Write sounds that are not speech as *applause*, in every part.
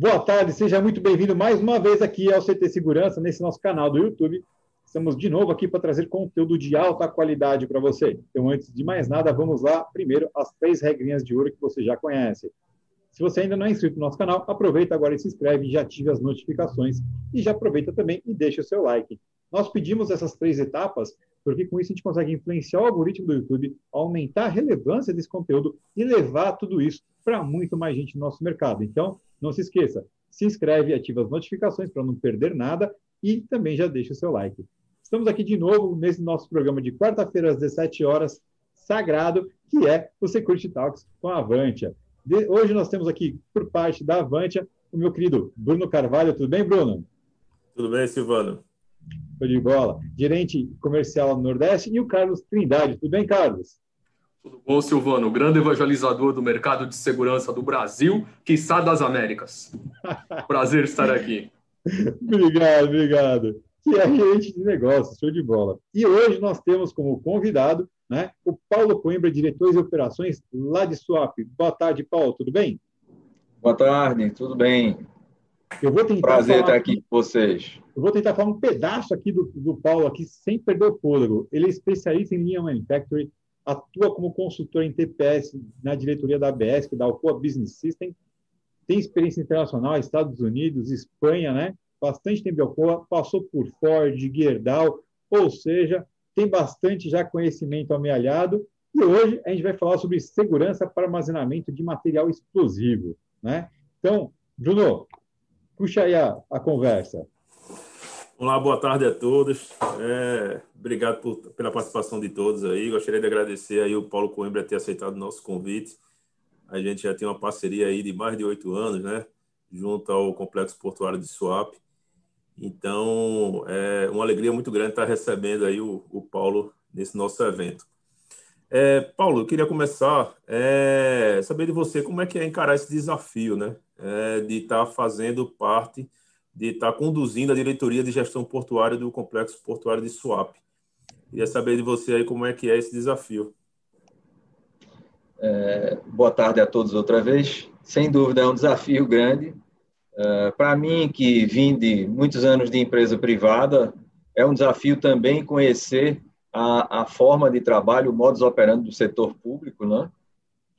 Boa tarde, seja muito bem-vindo mais uma vez aqui ao CT Segurança, nesse nosso canal do YouTube. Estamos de novo aqui para trazer conteúdo de alta qualidade para você. Então, antes de mais nada, vamos lá. Primeiro, as três regrinhas de ouro que você já conhece. Se você ainda não é inscrito no nosso canal, aproveita agora e se inscreve, e já ative as notificações e já aproveita também e deixa o seu like. Nós pedimos essas três etapas porque com isso a gente consegue influenciar o algoritmo do YouTube, aumentar a relevância desse conteúdo e levar tudo isso para muito mais gente no nosso mercado. Então, não se esqueça, se inscreve ativa as notificações para não perder nada e também já deixa o seu like. Estamos aqui de novo nesse nosso programa de quarta-feira às 17 horas, sagrado, que é o Security Talks com a Avantia. De, hoje nós temos aqui, por parte da Avantia, o meu querido Bruno Carvalho. Tudo bem, Bruno? Tudo bem, Silvano. Foi de bola. Gerente comercial do Nordeste e o Carlos Trindade. Tudo bem, Carlos? Tudo bom, Silvano? O grande evangelizador do mercado de segurança do Brasil, quiçá das Américas. *laughs* Prazer estar aqui. obrigado, obrigado. Que é gerente de negócios, show de bola. E hoje nós temos como convidado né, o Paulo Coimbra, diretor de operações lá de Swap. Boa tarde, Paulo, tudo bem? Boa tarde, tudo bem. Eu vou tentar Prazer estar aqui com vocês. Eu vou tentar falar um pedaço aqui do, do Paulo, aqui, sem perder o fôlego. Ele é especialista em linha manufacturing, atua como consultor em TPS na diretoria da ABS, que dá o Alcoa Business System, tem experiência internacional, Estados Unidos, Espanha, né? Bastante tempo em Alcoa, passou por Ford, Gerdau, ou seja, tem bastante já conhecimento amealhado. E hoje a gente vai falar sobre segurança para armazenamento de material explosivo, né? Então, Bruno, puxa aí a, a conversa. Olá, boa tarde a todos. É, obrigado por, pela participação de todos aí. Gostaria de agradecer aí o Paulo Coimbra ter aceitado o nosso convite. A gente já tem uma parceria aí de mais de oito anos, né? Junto ao Complexo Portuário de Suape. Então, é uma alegria muito grande estar recebendo aí o, o Paulo nesse nosso evento. É, Paulo, eu queria começar é, saber de você como é que é encarar esse desafio, né? É, de estar fazendo parte de estar conduzindo a diretoria de gestão portuária do complexo portuário de Suape. Queria saber de você aí como é que é esse desafio. É, boa tarde a todos outra vez. Sem dúvida é um desafio grande. É, Para mim, que vim de muitos anos de empresa privada, é um desafio também conhecer a, a forma de trabalho, o modus operandi do setor público, né?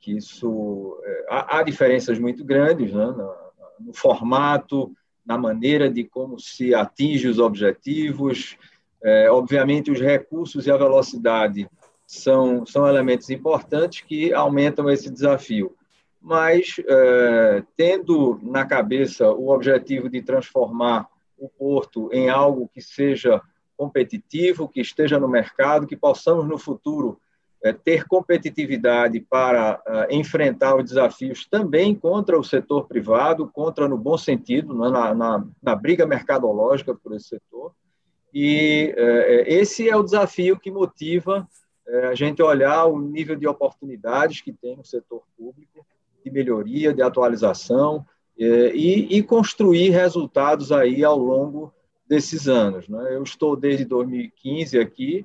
Que isso é, há, diferenças muito grandes né? no, no formato, na maneira de como se atinge os objetivos. É, obviamente, os recursos e a velocidade são, são elementos importantes que aumentam esse desafio. Mas, é, tendo na cabeça o objetivo de transformar o porto em algo que seja competitivo, que esteja no mercado, que possamos no futuro é, ter competitividade para é, enfrentar os desafios também contra o setor privado, contra no bom sentido, né, na, na, na briga mercadológica por esse setor. E é, esse é o desafio que motiva a gente olhar o nível de oportunidades que tem no setor público, de melhoria, de atualização, e, e construir resultados aí ao longo desses anos. Né? Eu estou desde 2015 aqui,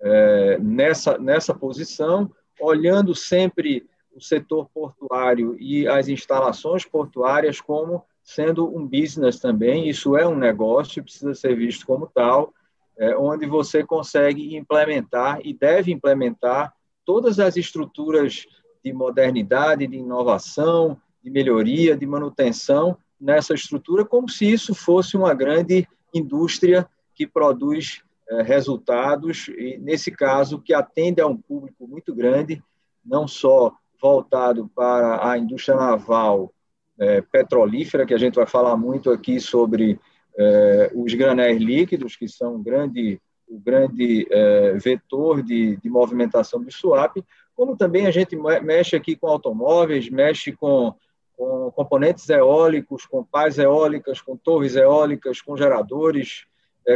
é, nessa, nessa posição, olhando sempre o setor portuário e as instalações portuárias como sendo um business também. Isso é um negócio, precisa ser visto como tal, é, onde você consegue implementar e deve implementar todas as estruturas de modernidade, de inovação, de melhoria, de manutenção nessa estrutura, como se isso fosse uma grande indústria que produz resultados, e nesse caso, que atende a um público muito grande, não só voltado para a indústria naval é, petrolífera, que a gente vai falar muito aqui sobre é, os granéis líquidos, que são um grande, o grande é, vetor de, de movimentação do swap, como também a gente mexe aqui com automóveis, mexe com, com componentes eólicos, com pás eólicas, com torres eólicas, com geradores,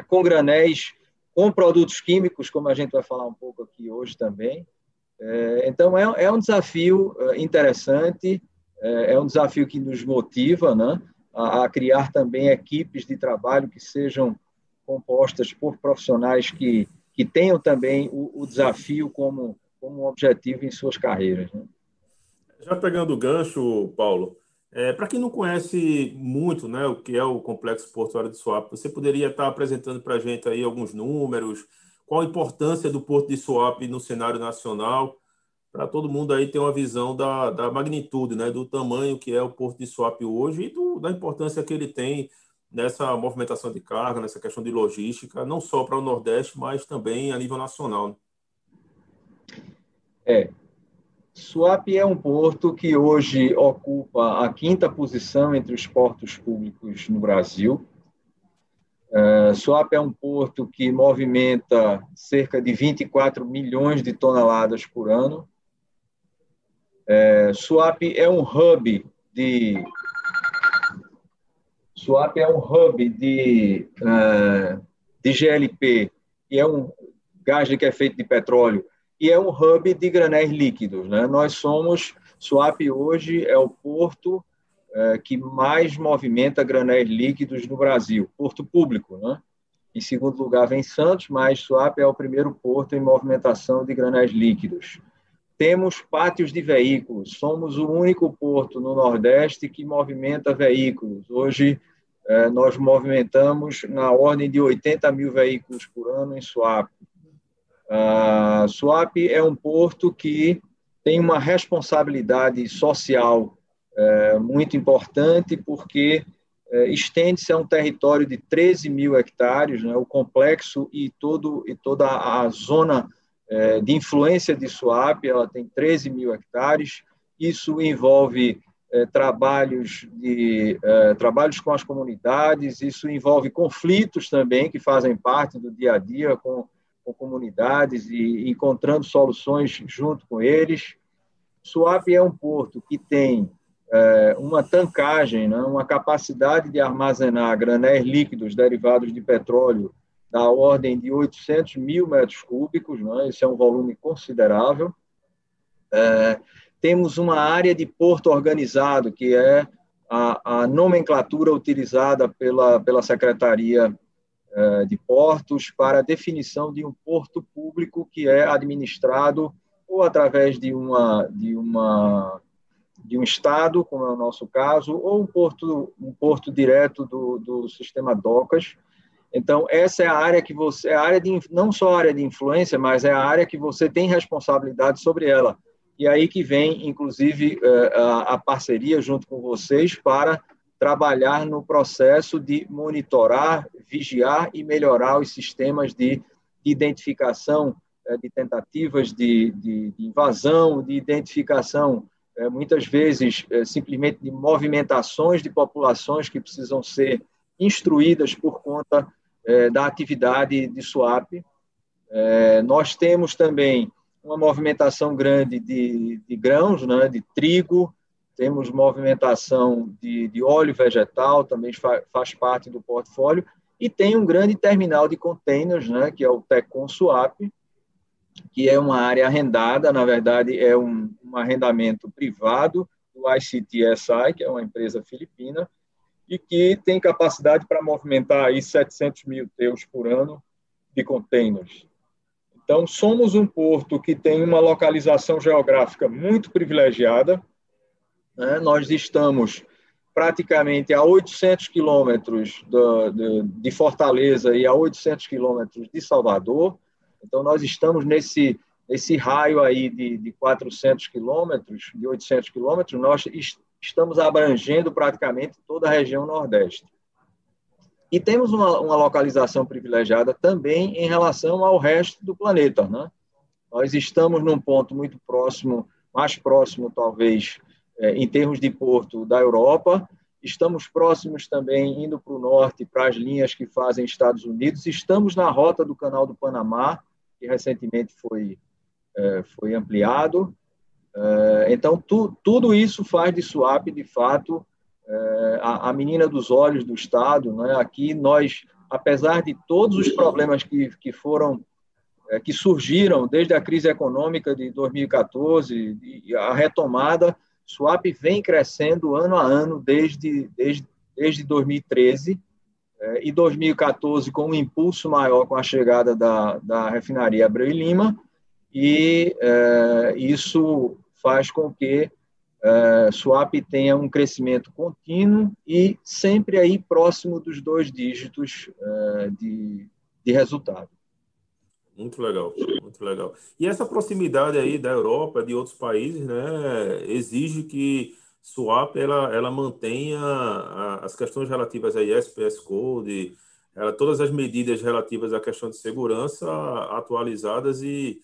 com granéis com produtos químicos, como a gente vai falar um pouco aqui hoje também. É, então, é, é, um desafio é, interessante, é, um desafio que nos motiva né, a, a, criar também equipes de trabalho que sejam compostas por profissionais que, que tenham também o, o desafio como, como objetivo em suas carreiras. Né? Já pegando o gancho, Paulo, É, para quem não conhece muito né, o que é o Complexo Portuário de Suape, você poderia estar apresentando para a gente aí alguns números, qual a importância do Porto de Suape no cenário nacional, para todo mundo aí ter uma visão da, da magnitude, né, do tamanho que é o Porto de Suape hoje e do, da importância que ele tem nessa movimentação de carga, nessa questão de logística, não só para o Nordeste, mas também a nível nacional. Né? É, Suape é um porto que hoje ocupa a quinta posição entre os portos públicos no Brasil. Uh, Suape é um porto que movimenta cerca de 24 milhões de toneladas por ano. Uh, Suape é um hub de Suape é um hub de, uh, de GLP, que é um gás que é feito de petróleo, e é um hub de granéis líquidos. Né? Nós somos, Suape hoje é o porto é, que mais movimenta granéis líquidos no Brasil, porto público. Né? Em segundo lugar vem Santos, mas Suape é o primeiro porto em movimentação de granéis líquidos. Temos pátios de veículos, somos o único porto no Nordeste que movimenta veículos. Hoje, é, nós movimentamos na ordem de 80 mil veículos por ano em Suape. A Suape é um porto que tem uma responsabilidade social é, muito importante, porque é, estende-se a um território de 13 mil hectares, né, o complexo e, todo, e toda a zona é, de influência de Suape, ela tem 13 mil hectares, isso envolve trabalhos, de, trabalhos com as comunidades, isso envolve conflitos também que fazem parte do dia a dia com com comunidades e encontrando soluções junto com eles. Suape é um porto que tem é, uma tancagem, né, uma capacidade de armazenar granéis líquidos derivados de petróleo da ordem de 800 mil metros cúbicos, né, esse é um volume considerável. É, temos uma área de porto organizado, que é a, a nomenclatura utilizada pela, pela Secretaria de portos para a definição de um porto público que é administrado ou através de uma de uma de um estado, como é o nosso caso, ou um porto um porto direto do, do sistema docas. Então essa é a área que você é a área de não só a área de influência, mas é a área que você tem responsabilidade sobre ela. E aí que vem, inclusive, eh, a parceria junto com vocês para trabalhar no processo de monitorar, vigiar e melhorar os sistemas de identificação eh, de tentativas de, de, de invasão, de identificação, eh, muitas vezes eh, simplesmente de movimentações de populações que precisam ser instruídas por conta da atividade de swap. Nós temos também uma movimentação grande de, de grãos, né, de trigo, temos movimentação de, de óleo vegetal, também fa, faz parte do portfólio, e tem um grande terminal de containers, né, que é o Tecon Swap, que é uma área arrendada, na verdade é um, um arrendamento privado do ICTSI, que é uma empresa filipina, e que tem capacidade para movimentar aí 700 mil teus por ano de containers. Então, somos um porto que tem uma localização geográfica muito privilegiada, né? Nós estamos praticamente a 800 quilômetros de Fortaleza e a 800 quilômetros de Salvador. Então, nós estamos nesse, nesse raio aí de, de 400 quilômetros, de 800 quilômetros, nós estamos abrangendo praticamente toda a região Nordeste. E temos uma, uma, localização privilegiada também em relação ao resto do planeta. Né? Nós estamos num ponto muito próximo, mais próximo, talvez, em termos de porto da Europa. Estamos próximos também, indo para o norte, para as linhas que fazem Estados Unidos. Estamos na rota do Canal do Panamá, que recentemente foi, é, foi ampliado. É, então, tu, tudo isso faz de Suape, de fato, a, a, menina dos olhos do Estado. Né? Aqui nós, apesar de todos os problemas que, que foram que surgiram desde a crise econômica de 2014 e a retomada, Swap vem crescendo ano a ano desde, desde, desde 2013 é, e 2014 com um impulso maior com a chegada da, da refinaria Abreu e Lima e é, isso faz com que é, swap tenha um crescimento contínuo e sempre aí próximo dos dois dígitos é, de, de resultado. Muito legal, muito legal. E essa proximidade aí da Europa, de outros países, né, exige que swap ela, ela mantenha as questões relativas a SPS Code, ela, todas as medidas relativas à questão de segurança atualizadas e,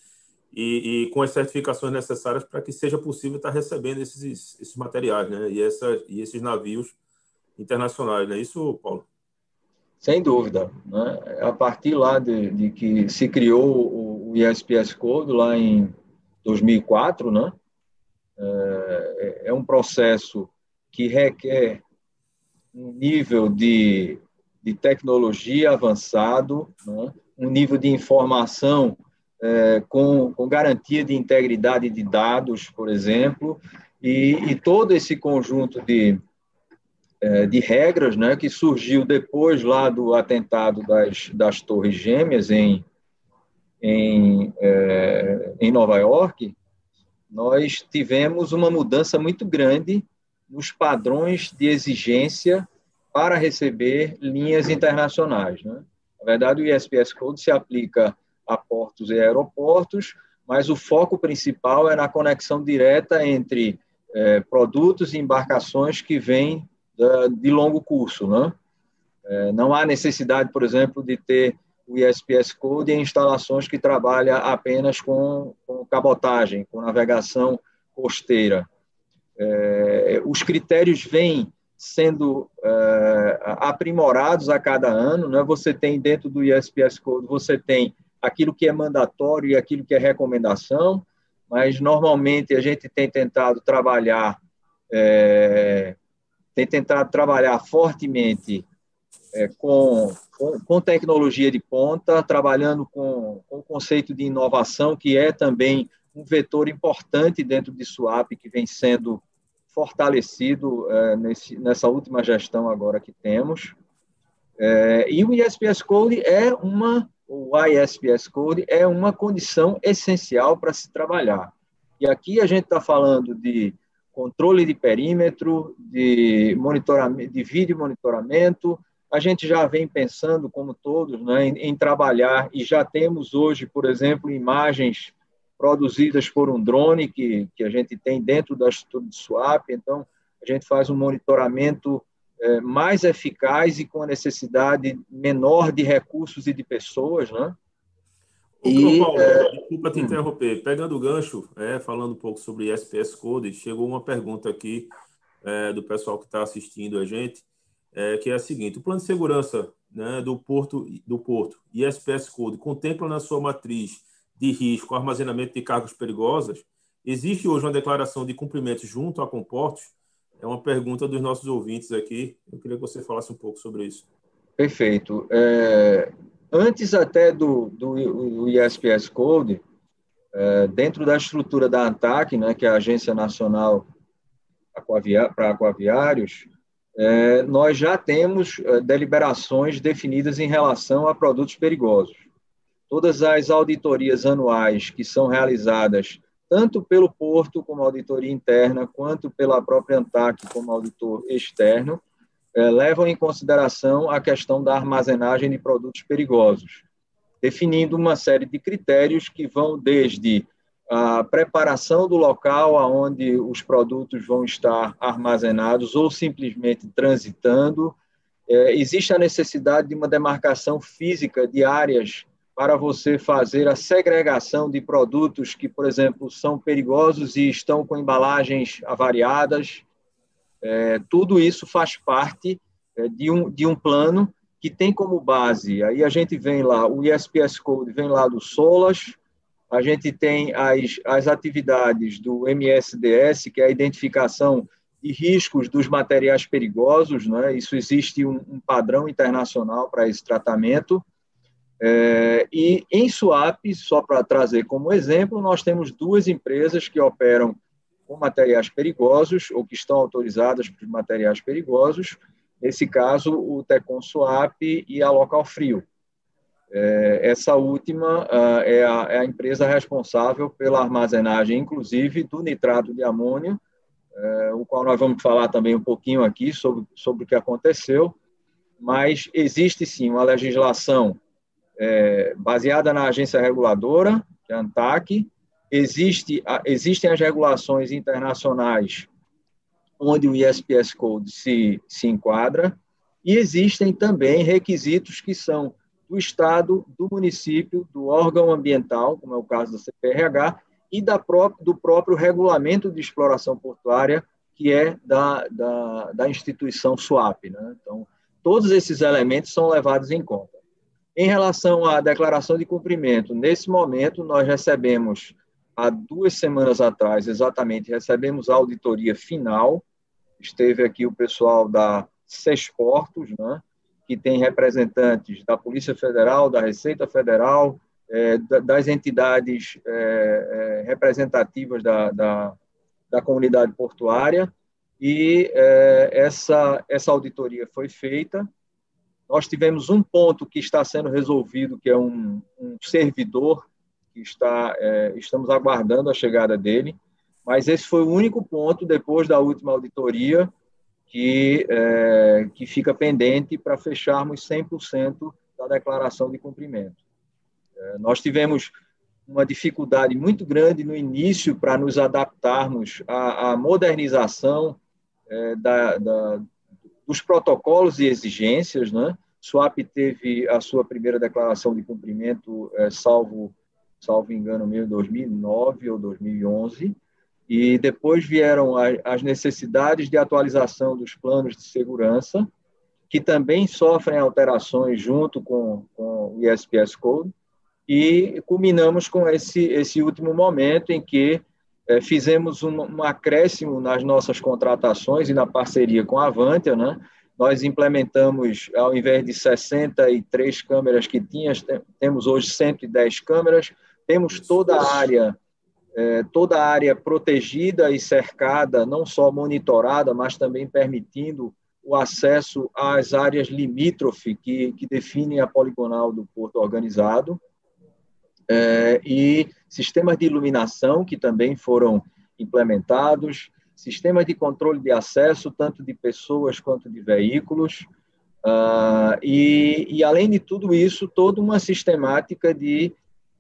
e, e com as certificações necessárias para que seja possível estar recebendo esses, esses materiais, né? E, essa, e esses navios internacionais, não é isso, Paulo? Sem dúvida. Né? A partir lá de, de que se criou o ISPS Code, lá em 2004, né? É, é um processo que requer um nível de, de tecnologia avançado, né? um nível de informação é, com, com garantia de integridade de dados, por exemplo, e, e todo esse conjunto de, é, de regras né, que surgiu depois lá do atentado das, das Torres Gêmeas em, em, é, em Nova York, nós tivemos uma mudança muito grande nos padrões de exigência para receber linhas internacionais. Né? Na verdade, o ISPS Code se aplica a portos e aeroportos, mas o foco principal é na conexão direta entre é, produtos e embarcações que vêm de longo curso. Né? É, não há necessidade, por exemplo, de ter o ISPS Code em instalações que trabalham apenas com, com cabotagem, com navegação costeira. É, os critérios vêm sendo é, aprimorados a cada ano. Né? Você tem dentro do ISPS Code, você tem aquilo que é mandatório e aquilo que é recomendação, mas normalmente a gente tem tentado trabalhar, é, tem tentado trabalhar fortemente é, com, com, com, tecnologia de ponta, trabalhando com, com o conceito de inovação, que é também um vetor importante dentro de SWAP, que vem sendo fortalecido é, nesse, nessa última gestão agora que temos. É, e o ISPS Code é uma o ISPS Code é uma condição essencial para se trabalhar. E aqui a gente está falando de controle de perímetro, de monitoramento, de vídeo monitoramento. A gente já vem pensando, como todos, né, em, em trabalhar e já temos hoje, por exemplo, imagens produzidas por um drone que, que a gente tem dentro da estrutura de SWAP. Então, a gente faz um monitoramento é, mais eficaz e com a necessidade menor de recursos e de pessoas, né? E, Paulo, é... desculpa te interromper. Pegando o gancho, é, falando um pouco sobre SPS Code, chegou uma pergunta aqui é, do pessoal que está assistindo a gente, é, que é a seguinte: o plano de segurança né, do porto do porto e SPS Code contempla na sua matriz de risco armazenamento de cargas perigosas? Existe hoje uma declaração de cumprimento junto a comportos é uma pergunta dos nossos ouvintes aqui. Eu queria que você falasse um pouco sobre isso. Perfeito. É, antes até do, do, ISPS Code, é, dentro da estrutura da ANTAC, né, que é a Agência Nacional para Aquaviários, é, nós já temos é, deliberações definidas em relação a produtos perigosos. Todas as auditorias anuais que são realizadas tanto pelo Porto, como auditoria interna, quanto pela própria ANTAC, como auditor externo, é, levam em consideração a questão da armazenagem de produtos perigosos, definindo uma série de critérios que vão desde a preparação do local aonde os produtos vão estar armazenados ou simplesmente transitando. É, existe a necessidade de uma demarcação física de áreas para você fazer a segregação de produtos que, por exemplo, são perigosos e estão com embalagens avariadas. É, tudo isso faz parte é, de, um, de um plano que tem como base, aí a gente vem lá, o ISPS Code vem lá do SOLAS, a gente tem as, as atividades do MSDS, que é a identificação de riscos dos materiais perigosos, né? isso existe um, um padrão internacional para esse tratamento, é, e em Swap, só para trazer como exemplo, nós temos duas empresas que operam com materiais perigosos ou que estão autorizadas para materiais perigosos. Nesse caso, o Tecon Swap e a Local Frio. É, essa última uh, é, a, é, a, empresa responsável pela armazenagem, inclusive, do nitrato de amônio é, o qual nós vamos falar também um pouquinho aqui sobre, sobre o que aconteceu, mas existe sim uma legislação é, baseada na agência reguladora, que é a ANTAC, existe, existem as regulações internacionais onde o ISPS Code se, se enquadra, e existem também requisitos que são do Estado, do município, do órgão ambiental, como é o caso da CPRH, e da pró do próprio regulamento de exploração portuária, que é da, da, da instituição SWAP. Né? Então, todos esses elementos são levados em conta. Em relação à declaração de cumprimento, nesse momento nós recebemos, há duas semanas atrás, exatamente, recebemos a auditoria final. Esteve aqui o pessoal da Sesportos, né, que tem representantes da Polícia Federal, da Receita Federal, é, das entidades é, é, representativas da, da, da, comunidade portuária, e essa, essa auditoria foi feita. Nós tivemos um ponto que está sendo resolvido, que é um, um servidor, que está, é, estamos aguardando a chegada dele, mas esse foi o único ponto, depois da última auditoria, que, é, que fica pendente para fecharmos 100% da declaração de cumprimento. É, nós tivemos uma dificuldade muito grande no início para nos adaptarmos à, à modernização é, da, da, dos protocolos e exigências. Né? SWAP teve a sua primeira declaração de cumprimento, é, salvo, salvo engano meu, em 2009 ou 2011, e depois vieram as necessidades de atualização dos planos de segurança, que também sofrem alterações junto com, com o ISPS Code, e culminamos com esse, esse último momento em que é, fizemos um, um, acréscimo nas nossas contratações e na parceria com a Avantia, né? Nós implementamos, ao invés de 63 câmeras que tínhamos, temos hoje 110 câmeras, temos toda a área é, toda a área protegida e cercada, não só monitorada, mas também permitindo o acesso às áreas limítrofe que, que definem a poligonal do porto organizado. É, e sistemas de iluminação que também foram implementados, sistemas de controle de acesso, tanto de pessoas quanto de veículos, uh, e, e, além de tudo isso, toda uma sistemática de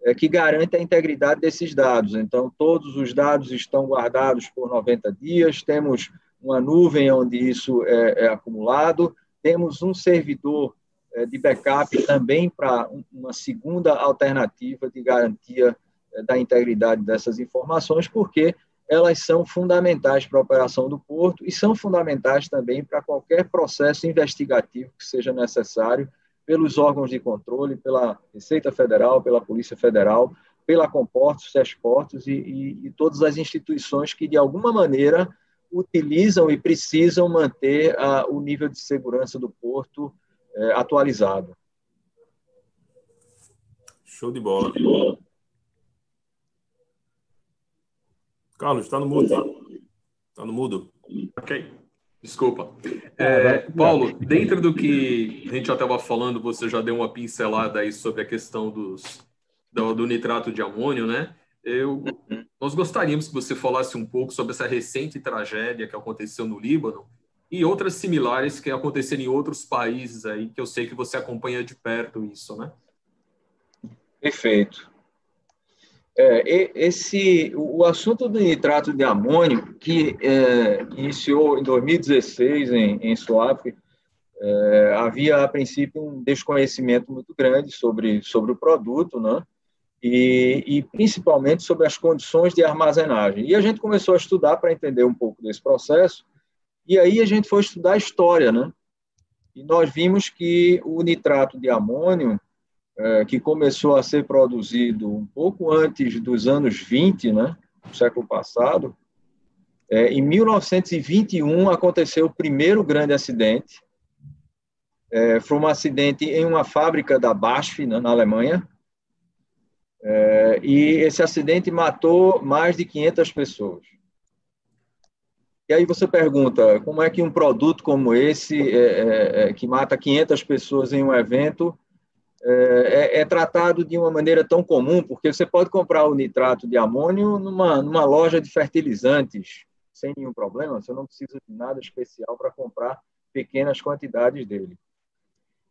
é, que garante a integridade desses dados. Então, todos os dados estão guardados por 90 dias, temos uma nuvem onde isso é, é acumulado, temos um servidor é, de backup também para uma segunda alternativa de garantia é, da integridade dessas informações, porque elas são fundamentais para a operação do porto e são fundamentais também para qualquer processo investigativo que seja necessário pelos órgãos de controle, pela Receita Federal, pela Polícia Federal, pela Comportos, Sesportos e, e, e todas as instituições que, de alguma maneira, utilizam e precisam manter a, o nível de segurança do porto é, atualizado. Show de bola. Carlos, está no mudo. Está no mudo. Ok. Desculpa. É, Paulo, dentro do que a gente já estava falando, você já deu uma pincelada aí sobre a questão dos, do, do nitrato de amônio, né? Eu, nós gostaríamos que você falasse um pouco sobre essa recente tragédia que aconteceu no Líbano e outras similares que aconteceram em outros países aí, que eu sei que você acompanha de perto isso, né? Perfeito. É, esse, o assunto do nitrato de amônio, que é, iniciou em 2016 em, em Suáfrica, é, havia a princípio um desconhecimento muito grande sobre, sobre o produto, né? E, e, principalmente sobre as condições de armazenagem. E a gente começou a estudar para entender um pouco desse processo, e aí a gente foi estudar a história, né? E nós vimos que o nitrato de amônio é, que começou a ser produzido um pouco antes dos anos 20, né, do século passado, é, em 1921 aconteceu o primeiro grande acidente. É, foi um acidente em uma fábrica da BASF, né, na Alemanha, é, e esse acidente matou mais de 500 pessoas. E aí você pergunta, como é que um produto como esse, é, que mata 500 pessoas em um evento, é, é, tratado de uma maneira tão comum, porque você pode comprar o nitrato de amônio numa, numa loja de fertilizantes, sem nenhum problema, você não precisa de nada especial para comprar pequenas quantidades dele.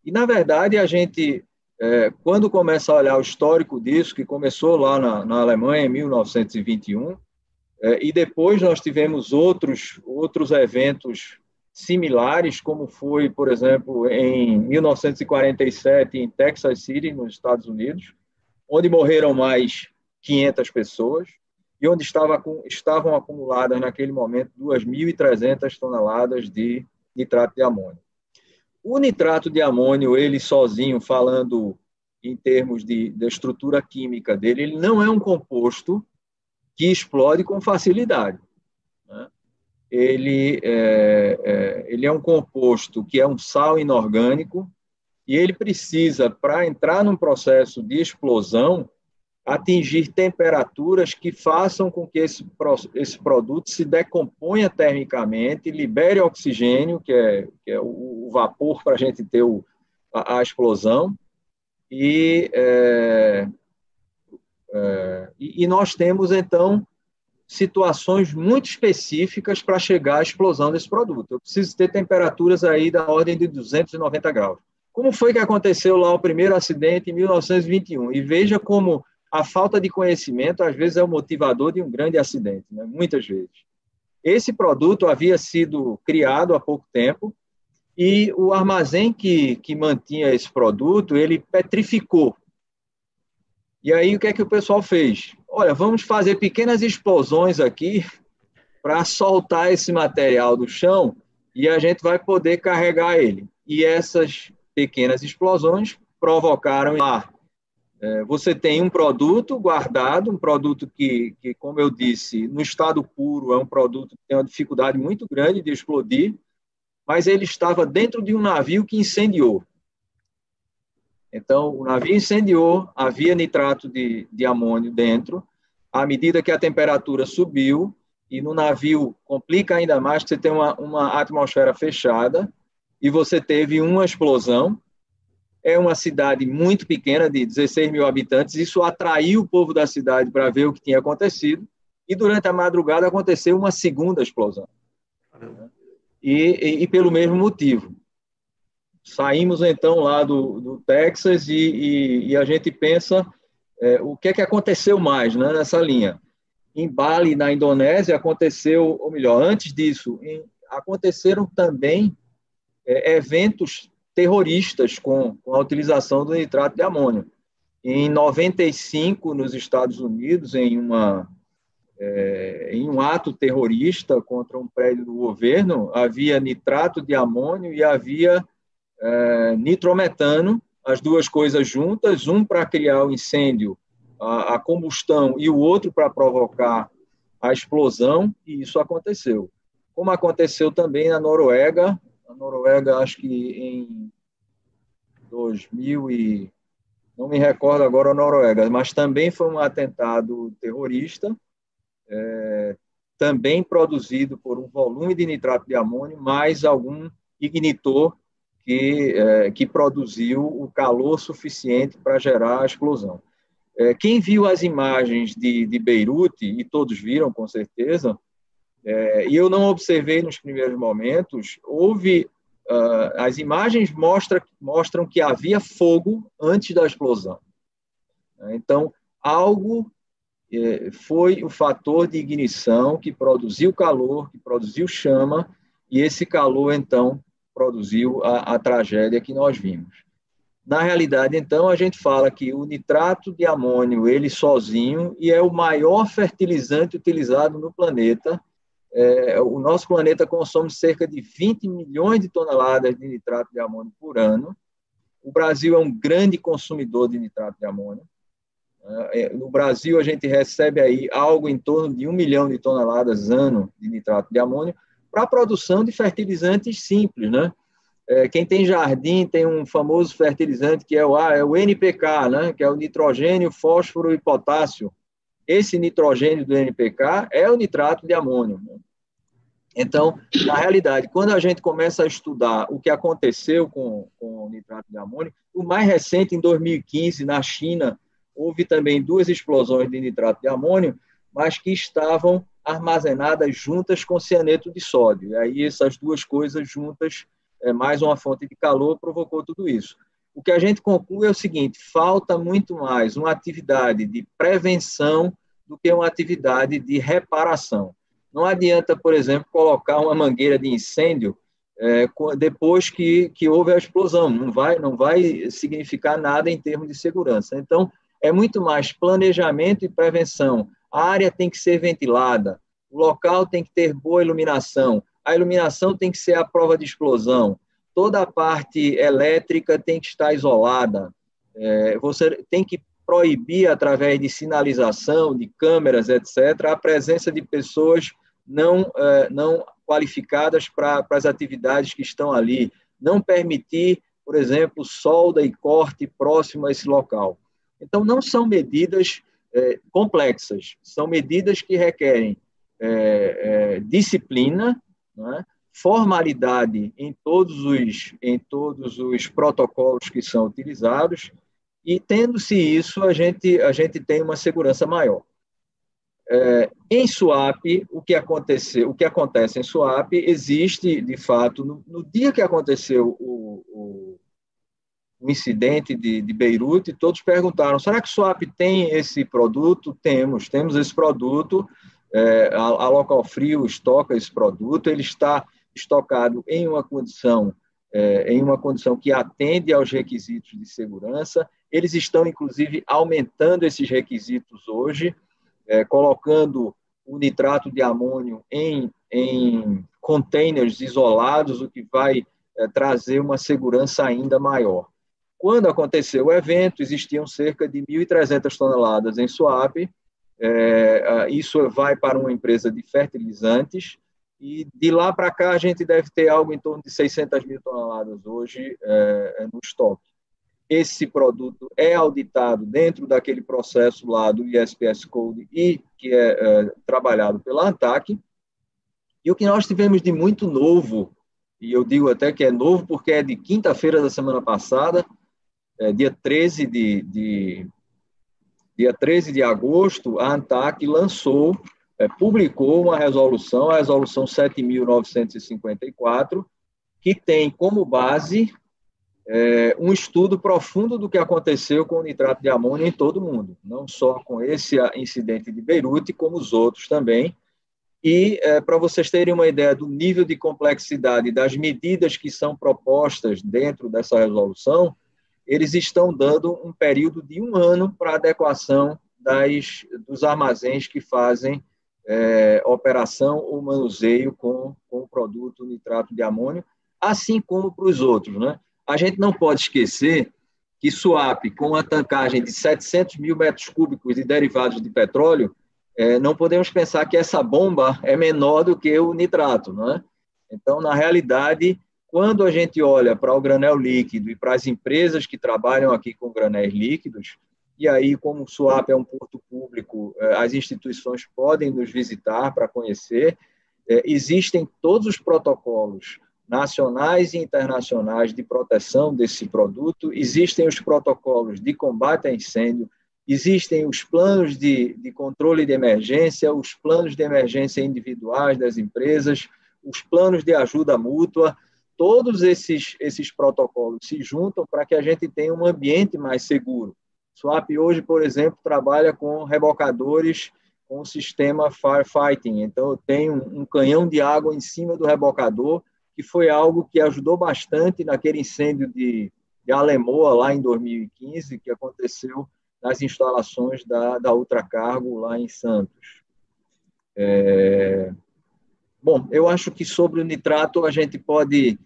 E, na verdade, a gente, é, quando começa a olhar o histórico disso, que começou lá na, na Alemanha em 1921, é, e depois nós tivemos outros, outros eventos similares, como foi, por exemplo, em 1947 em Texas City, nos Estados Unidos, onde morreram mais 500 pessoas e onde estava, estavam acumuladas naquele momento 2.300 toneladas de nitrato de amônio. O nitrato de amônio, ele sozinho, falando em termos de, de estrutura química dele, ele não é um composto que explode com facilidade. Ele, é, é, ele é um composto que é um sal inorgânico e ele precisa, para entrar num processo de explosão, atingir temperaturas que façam com que esse, esse produto se decomponha termicamente, libere oxigênio, que é, que é o, vapor para a gente ter o, a, a explosão, e, é, é, e nós temos, então, situações muito específicas para chegar à explosão desse produto. Eu preciso ter temperaturas aí da ordem de 290 graus. Como foi que aconteceu lá o primeiro acidente em 1921? E veja como a falta de conhecimento, às vezes, é o motivador de um grande acidente, né? muitas vezes. Esse produto havia sido criado há pouco tempo e o armazém que, que mantinha esse produto, ele petrificou. E aí, o que é que o pessoal fez? Olha, vamos fazer pequenas explosões aqui para soltar esse material do chão e a gente vai poder carregar ele. E essas pequenas explosões provocaram lá. É, você tem um produto guardado, um produto que, que, como eu disse, no estado puro é um produto que tem uma dificuldade muito grande de explodir, mas ele estava dentro de um navio que incendiou. Então, o navio incendiou, havia nitrato de, de amônio dentro, à medida que a temperatura subiu, e no navio complica ainda mais, você tem uma, uma atmosfera fechada, e você teve uma explosão. É uma cidade muito pequena, de 16 mil habitantes. Isso atraiu o povo da cidade para ver o que tinha acontecido. E durante a madrugada aconteceu uma segunda explosão. E, e, e pelo mesmo motivo. Saímos então lá do, do Texas e, e, a gente pensa é, o que é que aconteceu mais né, nessa linha. Em Bali, na Indonésia, aconteceu, ou melhor, antes disso, em, aconteceram também é, eventos terroristas com, com, a utilização do nitrato de amônio. Em 95, nos Estados Unidos, em, uma, é, em um ato terrorista contra um prédio do governo, havia nitrato de amônio e havia é, nitrometano, as duas coisas juntas, um para criar o incêndio, a, a combustão, e o outro para provocar a explosão, e isso aconteceu. Como aconteceu também na Noruega, a Noruega, acho que em 2000 e não me recordo agora a Noruega, mas também foi um atentado terrorista, é, também produzido por um volume de nitrato de amônio mais algum ignitor que, é, que produziu o calor suficiente para gerar a explosão. É, quem viu as imagens de, de Beirute, e todos viram com certeza, é, e eu não observei nos primeiros momentos, houve. Uh, as imagens mostra, mostram que havia fogo antes da explosão. Então, algo foi o fator de ignição que produziu calor, que produziu chama, e esse calor, então, produziu a, a tragédia que nós vimos. Na realidade, então, a gente fala que o nitrato de amônio, ele sozinho, e é o maior fertilizante utilizado no planeta, é, o nosso planeta consome cerca de 20 milhões de toneladas de nitrato de amônio por ano. O Brasil é um grande consumidor de nitrato de amônio. É, no Brasil, a gente recebe aí algo em torno de um milhão de toneladas ano de nitrato de amônio para a produção de fertilizantes simples, né? É, quem tem jardim tem um famoso fertilizante que é o, é o NPK, né? Que é o nitrogênio, fósforo e potássio esse nitrogênio do NPK é o nitrato de amônio. Né? Então, na realidade, quando a gente começa a estudar o que aconteceu com, com o nitrato de amônio, o mais recente, em 2015, na China, houve também duas explosões de nitrato de amônio, mas que estavam armazenadas juntas com cianeto de sódio. E aí essas duas coisas juntas, é, mais uma fonte de calor, provocou tudo isso. O que a gente conclui é o seguinte: falta muito mais uma atividade de prevenção do que uma atividade de reparação. Não adianta, por exemplo, colocar uma mangueira de incêndio é, depois que, que houve a explosão. Não vai, não vai significar nada em termos de segurança. Então, é muito mais planejamento e prevenção. A área tem que ser ventilada, o local tem que ter boa iluminação, a iluminação tem que ser a prova de explosão, toda a parte elétrica tem que estar isolada, é, você tem que proibir, através de sinalização, de câmeras, etc., a presença de pessoas não, é, não qualificadas para as atividades que estão ali, não permitir, por exemplo, solda e corte próximo a esse local. Então, não são medidas é, complexas, são medidas que requerem é, é, disciplina, é? formalidade em todos, os, em todos os protocolos que são utilizados, e tendo-se isso, a gente, a gente tem uma segurança maior. É, em swap, o que aconteceu, o que acontece em swap existe de fato no, no dia que aconteceu o, o, o incidente de, de Beirute, todos perguntaram: será que swap tem esse produto? Temos, temos esse produto. É, a, a Local Frio estoca esse produto. Ele está estocado em uma condição é, em uma condição que atende aos requisitos de segurança. Eles estão, inclusive, aumentando esses requisitos hoje é, colocando o nitrato de amônio em, em containers isolados, o que vai é, trazer uma segurança ainda maior. Quando aconteceu o evento, existiam cerca de 1.300 toneladas em SWAP, é, isso vai para uma empresa de fertilizantes, e de lá para cá a gente deve ter algo em torno de 600 mil toneladas hoje é, no estoque esse produto é auditado dentro daquele processo lá do ISPS Code e que é, é trabalhado pela ANTAC. E o que nós tivemos de muito novo, e eu digo até que é novo porque é de quinta-feira da semana passada, é, dia 13 de, de, dia 13 de agosto, a ANTAC lançou, é, publicou uma resolução, a resolução 7.954, que tem como base é, um estudo profundo do que aconteceu com o nitrato de amônia em todo o mundo, não só com esse incidente de Beirute, como os outros também. E, é, para vocês terem uma ideia do nível de complexidade das medidas que são propostas dentro dessa resolução, eles estão dando um período de um ano para adequação das, dos armazéns que fazem é, operação ou manuseio com, com o produto nitrato de amônio, assim como para os outros, né? A gente não pode esquecer que Suape, com uma tancagem de 700 mil metros cúbicos de derivados de petróleo, é, não podemos pensar que essa bomba é menor do que o nitrato, não é? Então, na realidade, quando a gente olha para o granel líquido e para as empresas que trabalham aqui com granéis líquidos, e aí, como o SUAP é um porto público, é, as instituições podem nos visitar para conhecer, é, existem todos os protocolos nacionais e internacionais de proteção desse produto, existem os protocolos de combate a incêndio, existem os planos de, de controle de emergência, os planos de emergência individuais das empresas, os planos de ajuda mútua, todos esses, esses protocolos se juntam para que a gente tenha um ambiente mais seguro. Swap hoje, por exemplo, trabalha com rebocadores com o sistema firefighting. Então, eu tenho um canhão de água em cima do rebocador que foi algo que ajudou bastante naquele incêndio de, de Alemoa, lá em 2015, que aconteceu nas instalações da, da Ultracargo, lá em Santos. É... Bom, eu acho que sobre o nitrato a gente pode,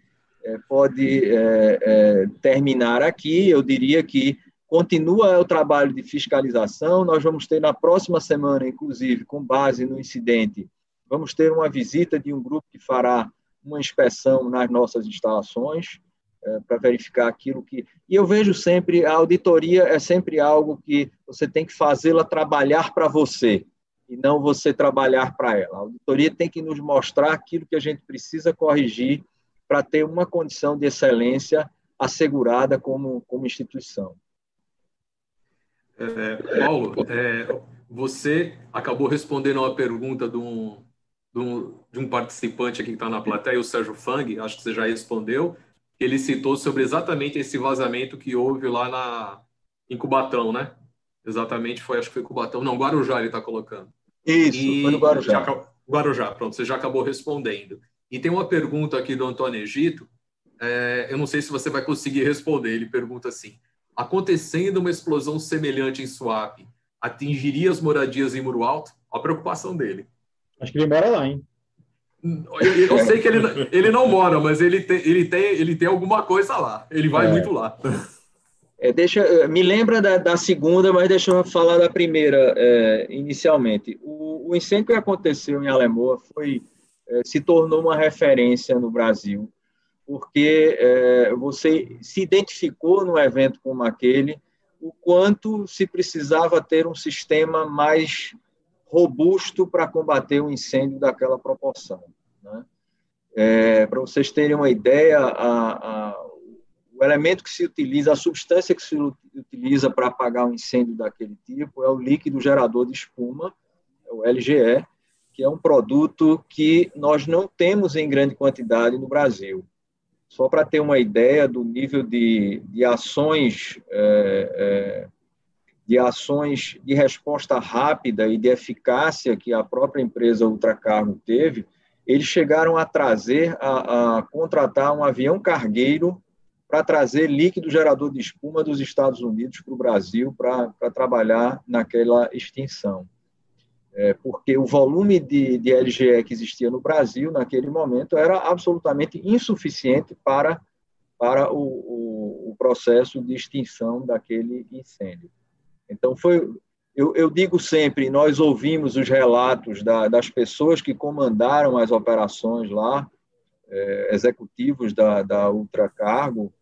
pode é, é, terminar aqui. Eu diria que continua o trabalho de fiscalização. Nós vamos ter na próxima semana, inclusive, com base no incidente, vamos ter uma visita de um grupo que fará uma inspeção nas nossas instalações é, para verificar aquilo que. E eu vejo sempre a auditoria é sempre algo que você tem que fazê-la trabalhar para você e não você trabalhar para ela. A auditoria tem que nos mostrar aquilo que a gente precisa corrigir para ter uma condição de excelência assegurada como, como instituição. É, Paulo, é, você acabou respondendo a uma pergunta de um, de um, de um participante aqui que está na plateia, o Sérgio Fang, acho que você já respondeu, ele citou sobre exatamente esse vazamento que houve lá na, em Cubatão, né? Exatamente, foi, acho que foi Cubatão. Não, Guarujá ele está colocando. Isso, e, foi no Guarujá. Já, Guarujá, pronto, você já acabou respondendo. E tem uma pergunta aqui do Antônio Egito, é, eu não sei se você vai conseguir responder. Ele pergunta assim: acontecendo uma explosão semelhante em Swap, atingiria as moradias em Muro Alto? A preocupação dele. Acho que ele mora lá, hein? Eu, eu sei que ele, ele não mora, mas ele tem, ele, tem, ele tem alguma coisa lá. Ele vai é. muito lá. É, deixa, me lembra da, da, segunda, mas deixa eu falar da primeira é, inicialmente. O, o, incêndio que aconteceu em Alemoa foi, se tornou uma referência no Brasil porque é, você se identificou num evento como aquele, o quanto se precisava ter um sistema mais robusto para combater um incêndio daquela proporção. Né? É, para vocês terem uma ideia, a, a, o elemento que se utiliza, a substância que se utiliza para apagar um incêndio daquele tipo é o líquido gerador de espuma, é o LGE, que é um produto que nós não temos em grande quantidade no Brasil. Só para ter uma ideia do nível de, de ações é, é, de ações de resposta rápida e de eficácia que a própria empresa Ultracargo teve, eles chegaram a trazer, a, a contratar um avião cargueiro para trazer líquido gerador de espuma dos Estados Unidos para o Brasil para trabalhar naquela extinção é, porque o volume de, de LGE que existia no Brasil naquele momento era absolutamente insuficiente para, para o, o, o processo de extinção daquele incêndio. Então, foi, eu, eu, digo sempre, nós ouvimos os relatos da, das pessoas que comandaram as operações lá, é, executivos da, da Ultracargo,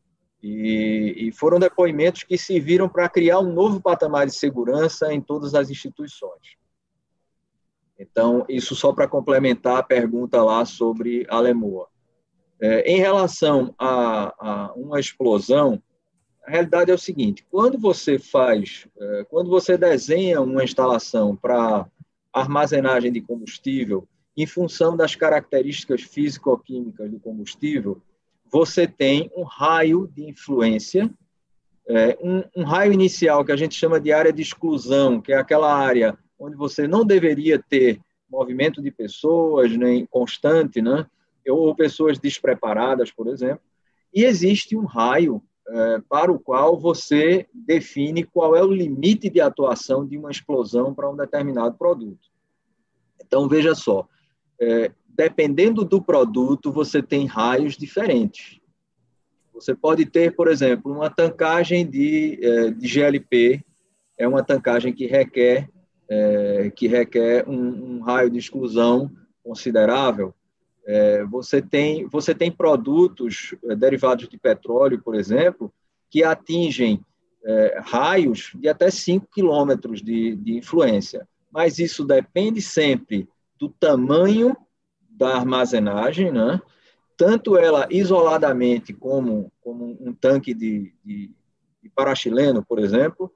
e, e foram depoimentos que serviram para criar um novo patamar de segurança em todas as instituições. Então, isso só para complementar a pergunta lá sobre a Lemoa. É, em relação a, a, uma explosão, a realidade é o seguinte: quando você faz, é, quando você desenha uma instalação para armazenagem de combustível, em função das características físico-químicas do combustível, você tem um raio de influência, é, um, um raio inicial que a gente chama de área de exclusão, que é aquela área onde você não deveria ter movimento de pessoas nem constante, né? ou pessoas despreparadas, por exemplo, e existe um raio é, para o qual você define qual é o limite de atuação de uma explosão para um determinado produto. Então, veja só, é, dependendo do produto, você tem raios diferentes. Você pode ter, por exemplo, uma tancagem de, é, de GLP, é uma tancagem que requer é, que requer um, um, raio de exclusão considerável. É, você, tem, você tem produtos é, derivados de petróleo, por exemplo, que atingem é, raios de até 5 quilômetros de, de influência. Mas isso depende sempre do tamanho da armazenagem, né? tanto ela isoladamente como, como um tanque de, de, de parachileno, por exemplo,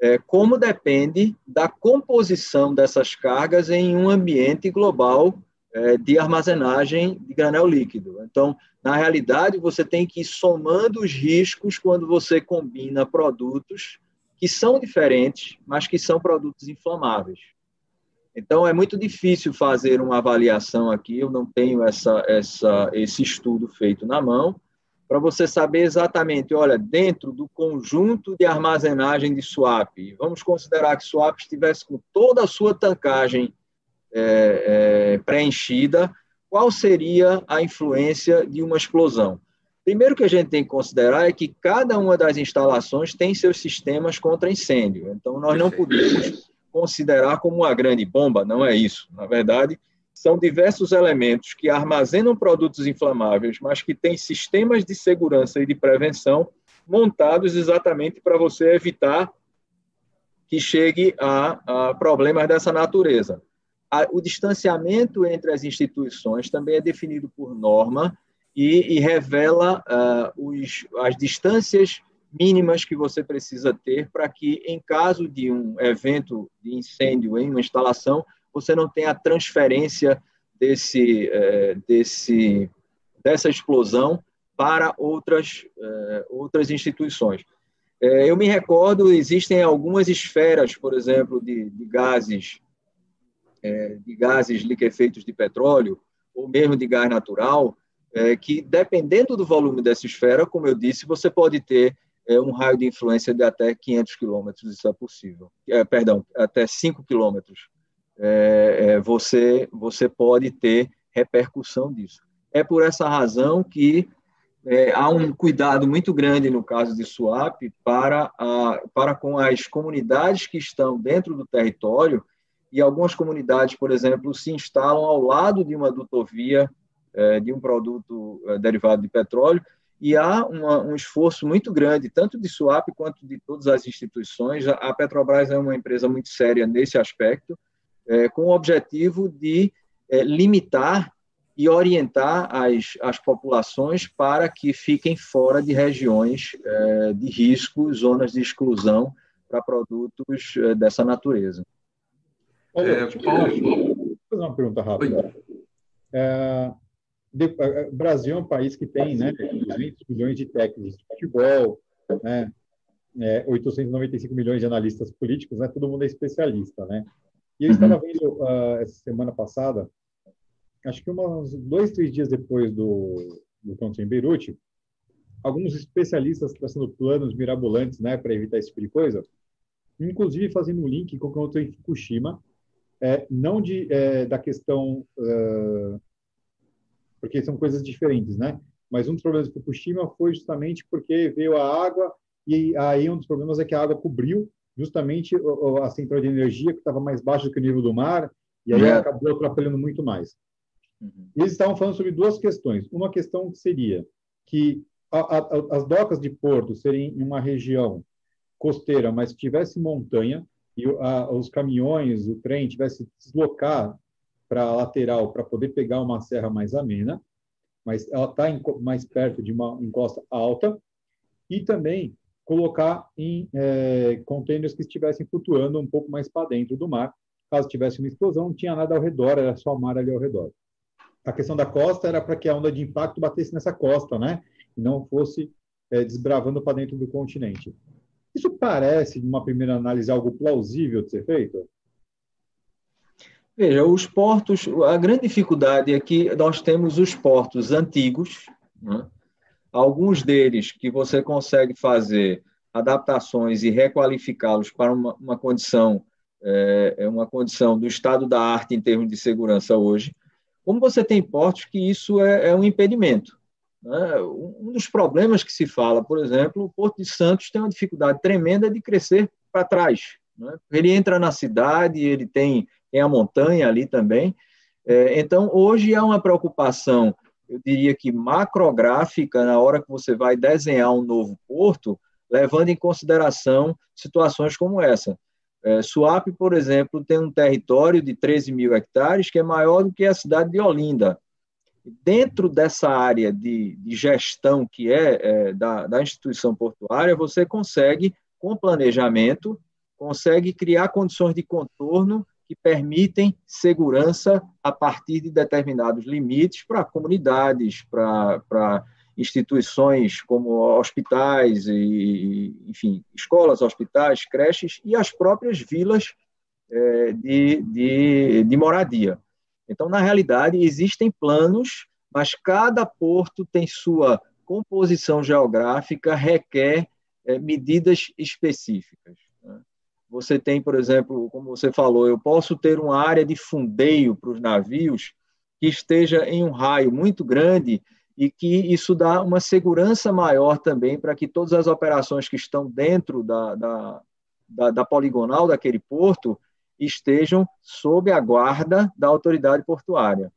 é, como depende da composição dessas cargas em um ambiente global é, de armazenagem de granel líquido. Então, na realidade, você tem que ir somando os riscos quando você combina produtos que são diferentes, mas que são produtos inflamáveis. Então, é muito difícil fazer uma avaliação aqui, eu não tenho essa, essa, esse estudo feito na mão, para você saber exatamente, olha, dentro do conjunto de armazenagem de swap, vamos considerar que swap estivesse com toda a sua tancagem é, é, preenchida, qual seria a influência de uma explosão? Primeiro que a gente tem que considerar é que cada uma das instalações tem seus sistemas contra incêndio. Então, nós não podemos considerar como uma grande bomba, não é isso. Na verdade, são diversos elementos que armazenam produtos inflamáveis, mas que têm sistemas de segurança e de prevenção montados exatamente para você evitar que chegue a, a problemas dessa natureza. A, o distanciamento entre as instituições também é definido por norma e, e revela uh, os, as distâncias mínimas que você precisa ter para que, em caso de um evento de incêndio em uma instalação, você não tenha a transferência desse, é, desse, dessa explosão para outras, é, outras instituições. É, eu me recordo, existem algumas esferas, por exemplo, de, de gases, de gases liquefeitos de petróleo, ou mesmo de gás natural, que dependendo do volume dessa esfera, como eu disse, você pode ter um raio de influência de até 500 quilômetros, isso é possível. É, perdão, até 5 quilômetros. É, é, você, você pode ter repercussão disso. É por essa razão que é, há um cuidado muito grande no caso de swap para, a, para com as comunidades que estão dentro do território e algumas comunidades, por exemplo, se instalam ao lado de uma dutovia é, de um produto é, derivado de petróleo e há uma, um esforço muito grande, tanto de SUAP quanto de todas as instituições. A Petrobras é uma empresa muito séria nesse aspecto, é, com o objetivo de é, limitar e orientar as, as populações para que fiquem fora de regiões é, de risco, zonas de exclusão para produtos é, dessa natureza. Olha, Paulo, vou fazer uma pergunta rápida. É, o Brasil é um país que tem né, 200 milhões de técnicos de futebol, né, é, 895 milhões de analistas políticos, né, todo mundo é especialista. Né? E eu estava uhum. vendo uh, essa semana passada, acho que uns dois, três dias depois do, do em Beirute, alguns especialistas traçando planos mirabolantes né, para evitar esse tipo de coisa, inclusive fazendo um link com o que aconteceu em Fukushima, é, não de, é, da questão uh, porque são coisas diferentes, né? Mas um dos problemas de Fukushima foi justamente porque veio a água e aí um dos problemas é que a água cobriu justamente a central de energia que estava mais baixa do que o nível do mar e aí é. acabou atrapalhando muito mais. Uhum. Eles estavam falando sobre duas questões. Uma questão seria que a, a, as docas de porto serem em uma região costeira, mas que tivesse montanha e a, os caminhões, o trem tivesse que deslocar para a lateral para poder pegar uma serra mais amena, mas ela está mais perto de uma encosta alta, e também colocar em é, que estivessem flutuando um pouco mais para dentro do mar. Caso tivesse uma explosão, não tinha nada ao redor, era só mar ali ao redor. A questão da costa era para que a onda de impacto batesse nessa costa, né? E não fosse é, desbravando para dentro do continente. Isso parece, numa primeira análise, algo plausível de ser feito? Veja, os portos, a grande dificuldade é que nós temos os portos antigos, né? Alguns deles que você consegue fazer adaptações e requalificá-los para uma, uma condição é, é, uma condição do estado da arte em termos de segurança hoje. Como você tem portos que isso é, é um impedimento. Né? Um dos problemas que se fala, por exemplo, o Porto de Santos tem uma dificuldade tremenda de crescer para trás. Né? Ele entra na cidade, ele tem tem a montanha ali também. É, então, hoje há uma preocupação, eu diria que macrográfica, na hora que você vai desenhar um novo porto, levando em consideração situações como essa. É, Suape, por exemplo, tem um território de 13 mil hectares, que é maior do que a cidade de Olinda. Dentro dessa área de, de gestão que é, é da, da instituição portuária, você consegue, com planejamento, consegue criar condições de contorno que permitem segurança a partir de determinados limites para comunidades, para, instituições como hospitais e, enfim, escolas, hospitais, creches e as próprias vilas é, de, de, de moradia. Então, na realidade, existem planos, mas cada porto tem sua composição geográfica, requer é, medidas específicas. Você tem, por exemplo, como você falou, eu posso ter uma área de fundeio para os navios que esteja em um raio muito grande e que isso dá uma segurança maior também para que todas as operações que estão dentro da, da, da, da poligonal daquele porto estejam sob a guarda da autoridade portuária.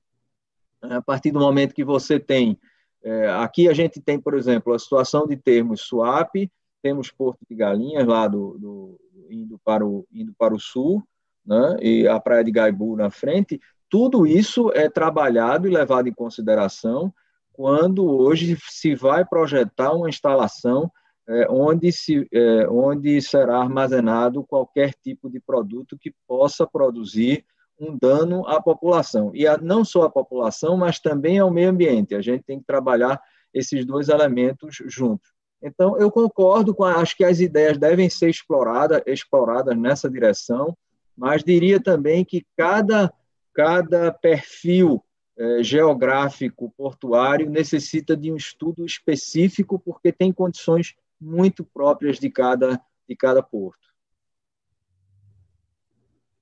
A partir do momento que você tem, é, aqui a gente tem, por exemplo, a situação de termos swap, temos Porto de Galinhas lá do, do indo para o, indo para o sul, né, e a Praia de Gaibu na frente, tudo isso é trabalhado e levado em consideração quando hoje se vai projetar uma instalação é, onde, se, é, onde será armazenado qualquer tipo de produto que possa produzir um dano à população. E a, não só à população, mas também ao meio ambiente. A gente tem que trabalhar esses dois elementos juntos. Então, eu concordo com, a, acho que as ideias devem ser exploradas, exploradas nessa direção, mas diria também que cada, cada perfil é, geográfico portuário necessita de um estudo específico, porque tem condições muito próprias de cada, de cada porto.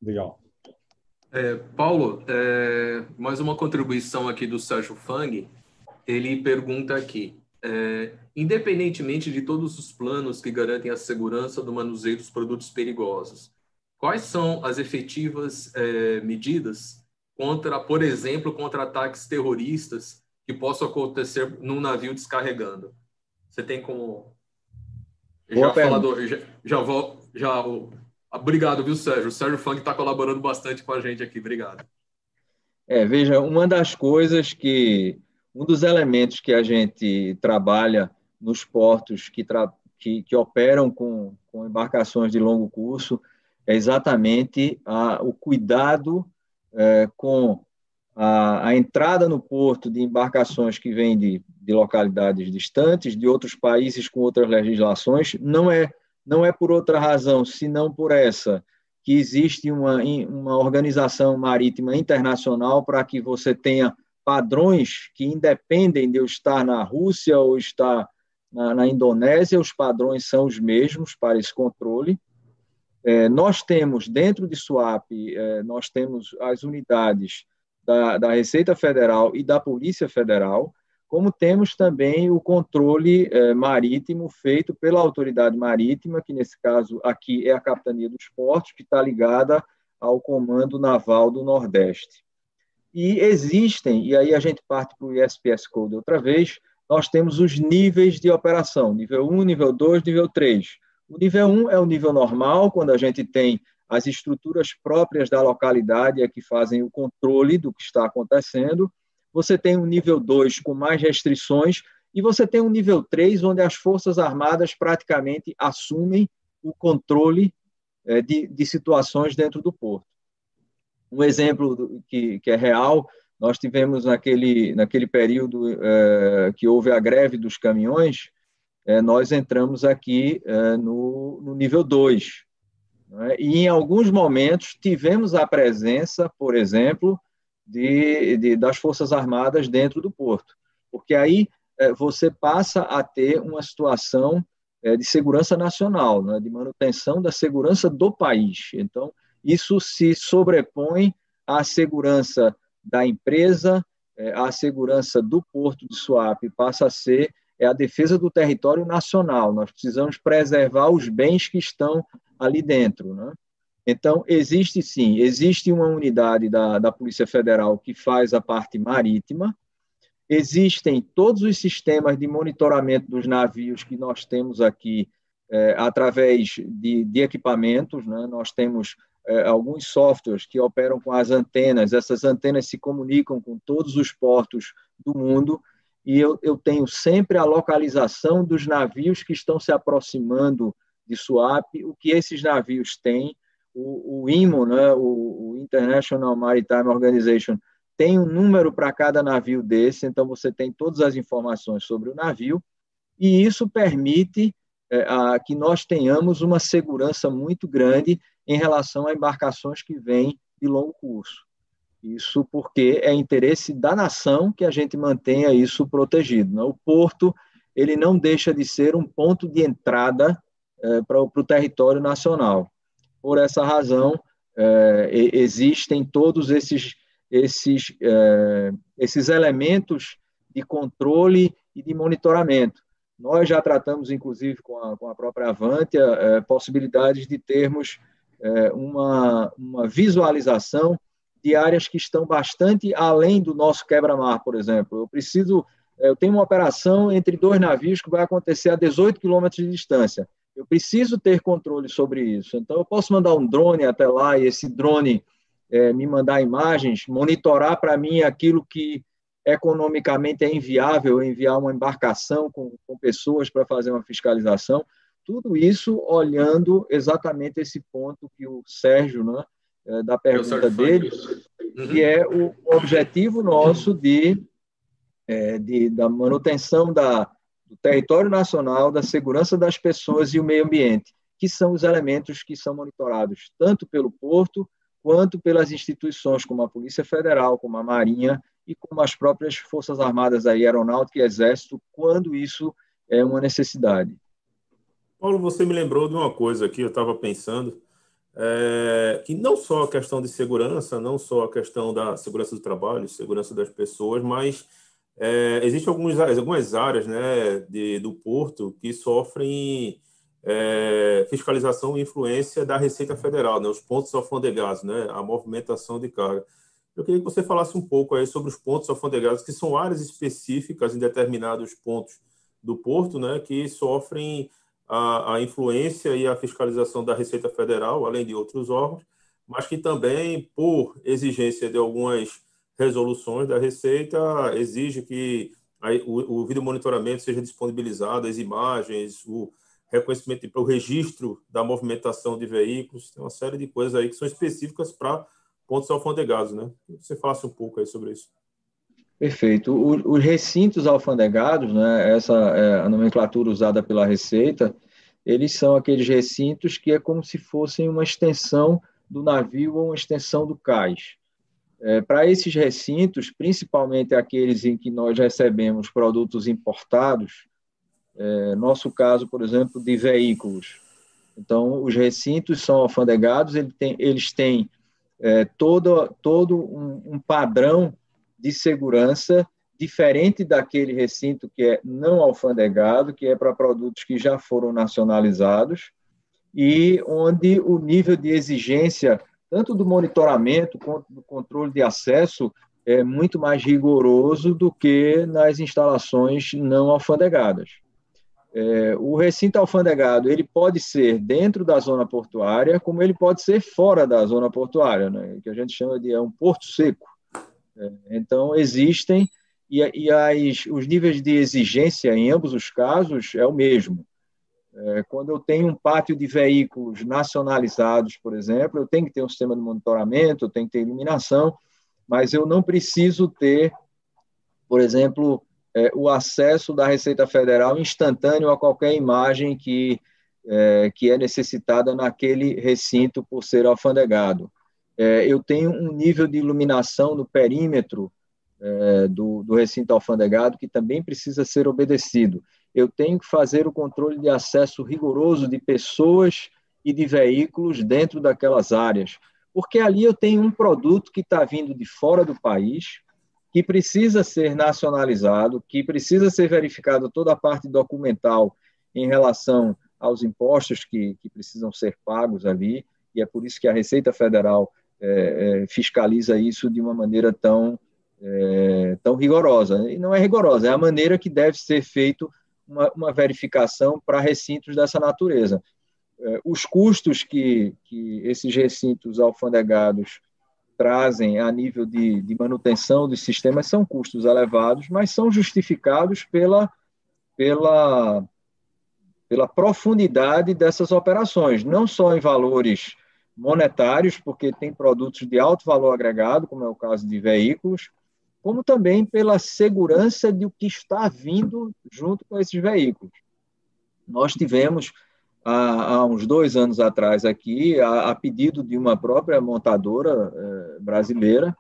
Legal. É, Paulo, é, mais uma contribuição aqui do Sérgio Fang. Ele pergunta aqui: é, independentemente de todos os planos que garantem a segurança do manuseio dos produtos perigosos, quais são as efetivas é, medidas contra, por exemplo, contra ataques terroristas que possam acontecer num navio descarregando? Você tem como já falador, já, já vou, já obrigado, viu, Sérgio? O Sérgio Funk está colaborando bastante com a gente aqui, obrigado. É, veja, uma das coisas que um dos elementos que a gente trabalha nos portos que, que, que operam com, com, embarcações de longo curso é exatamente a, o cuidado é, com a, a, entrada no porto de embarcações que vêm de, de localidades distantes, de outros países com outras legislações, não é, não é por outra razão, senão por essa, que existe uma, uma organização marítima internacional para que você tenha padrões que independem de eu estar na Rússia ou estar na, na Indonésia, os padrões são os mesmos para esse controle. É, nós temos, dentro de SWAP, é, nós temos as unidades da, da, Receita Federal e da Polícia Federal, como temos também o controle é, marítimo feito pela autoridade marítima, que nesse caso aqui é a Capitania dos Portos, que está ligada ao Comando Naval do Nordeste. E existem, e aí a gente parte para o ISPS Code outra vez, nós temos os níveis de operação, nível 1, nível 2, nível 3. O nível 1 é o nível normal, quando a gente tem as estruturas próprias da localidade é que fazem o controle do que está acontecendo. Você tem um nível 2 com mais restrições e você tem um nível 3 onde as Forças Armadas praticamente assumem o controle é, de, de situações dentro do porto. Um exemplo que, que é real, nós tivemos naquele, naquele período é, que houve a greve dos caminhões, é, nós entramos aqui é, no, no, nível 2. Né? E em alguns momentos tivemos a presença, por exemplo, de, de, das Forças Armadas dentro do porto. Porque aí é, você passa a ter uma situação é, de segurança nacional, né? de manutenção da segurança do país. Então, isso se sobrepõe à segurança da empresa, é, à segurança do porto de Suape, passa a ser é a defesa do território nacional. Nós precisamos preservar os bens que estão ali dentro. Né? Então, existe sim, existe uma unidade da, da Polícia Federal que faz a parte marítima, existem todos os sistemas de monitoramento dos navios que nós temos aqui é, através de, de equipamentos, né? nós temos é, alguns softwares que operam com as antenas, essas antenas se comunicam com todos os portos do mundo, e eu, eu tenho sempre a localização dos navios que estão se aproximando de Suape, o que esses navios têm, o, o IMO, né, o, o International Maritime Organization, tem um número para cada navio desse, então você tem todas as informações sobre o navio, e isso permite é, a, que nós tenhamos uma segurança muito grande em relação a embarcações que vêm de longo curso. Isso porque é interesse da nação que a gente mantenha isso protegido. Né? O porto ele não deixa de ser um ponto de entrada é, para o território nacional. Por essa razão, é, existem todos esses, esses, é, esses elementos de controle e de monitoramento. Nós já tratamos, inclusive, com a, com a própria Avantia, possibilidades de termos uma, uma visualização de áreas que estão bastante além do nosso quebra-mar, por exemplo. Eu preciso, é, eu tenho uma operação entre dois navios que vai acontecer a 18 quilômetros de distância. Eu preciso ter controle sobre isso. Então, eu posso mandar um drone até lá e esse drone é, me mandar imagens, monitorar para mim aquilo que economicamente é inviável enviar uma embarcação com, com pessoas para fazer uma fiscalização. Tudo isso olhando exatamente esse ponto que o Sérgio, né, é, da pergunta dele, uhum. que é o objetivo nosso de, é, de da manutenção da, do território nacional, da segurança das pessoas e o meio ambiente, que são os elementos que são monitorados tanto pelo Porto quanto pelas instituições como a Polícia Federal, como a Marinha e como as próprias Forças Armadas, aí, Aeronáutica e Exército, quando isso é uma necessidade. Paulo, você me lembrou de uma coisa aqui, eu estava pensando, é, que não só a questão de segurança, não só a questão da segurança do trabalho, segurança das pessoas, mas é, existem alguns, algumas áreas né, de, do porto que sofrem é, fiscalização e influência da Receita Federal, né, os pontos alfandegados, né, a movimentação de carga. Eu queria que você falasse um pouco aí sobre os pontos alfandegados, que são áreas específicas em determinados pontos do porto, né, que sofrem a, a influência e a fiscalização da Receita Federal, além de outros órgãos, mas que também, por exigência de algumas resoluções da Receita, exige que o, o vídeo monitoramento seja disponibilizado, as imagens, o reconhecimento o registro da movimentação de veículos, tem uma série de coisas aí que são específicas para pontos alfandegados, né? Você falasse um pouco aí sobre isso. Perfeito. O, os recintos alfandegados, né, essa é a nomenclatura usada pela Receita, eles são aqueles recintos que é como se fossem uma extensão do navio ou uma extensão do cais. É, Para esses recintos, principalmente aqueles em que nós recebemos produtos importados, é, nosso caso, por exemplo, de veículos. Então, os recintos são alfandegados, eles têm, eles têm é, todo, todo um, um padrão de segurança diferente daquele recinto que é não alfandegado, que é para produtos que já foram nacionalizados, e onde o nível de exigência, tanto do monitoramento quanto do controle de acesso, é muito mais rigoroso do que nas instalações não alfandegadas. É, o recinto alfandegado ele pode ser dentro da zona portuária, como ele pode ser fora da zona portuária, né, que a gente chama de é um porto seco. É, então, existem, e, e as, os níveis de exigência em ambos os casos é o mesmo. É, quando eu tenho um pátio de veículos nacionalizados, por exemplo, eu tenho que ter um sistema de monitoramento, eu tenho que ter iluminação, mas eu não preciso ter, por exemplo, é, o acesso da Receita Federal instantâneo a qualquer imagem que, é, que é necessitada naquele recinto por ser alfandegado. É, eu tenho um nível de iluminação no perímetro é, do, do recinto alfandegado que também precisa ser obedecido. Eu tenho que fazer o controle de acesso rigoroso de pessoas e de veículos dentro daquelas áreas, porque ali eu tenho um produto que está vindo de fora do país, que precisa ser nacionalizado, que precisa ser verificado toda a parte documental em relação aos impostos que, que precisam ser pagos ali, e é por isso que a Receita Federal é, é, fiscaliza isso de uma maneira tão, é, tão rigorosa. E não é rigorosa, é a maneira que deve ser feito uma, uma verificação para recintos dessa natureza. É, os custos que, que esses recintos alfandegados trazem a nível de, de manutenção dos sistemas são custos elevados, mas são justificados pela, pela, pela profundidade dessas operações, não só em valores monetários, porque tem produtos de alto valor agregado, como é o caso de veículos, como também pela segurança de o que está vindo junto com esses veículos. Nós tivemos há, há uns dois anos atrás aqui, a, a pedido de uma própria montadora é, brasileira,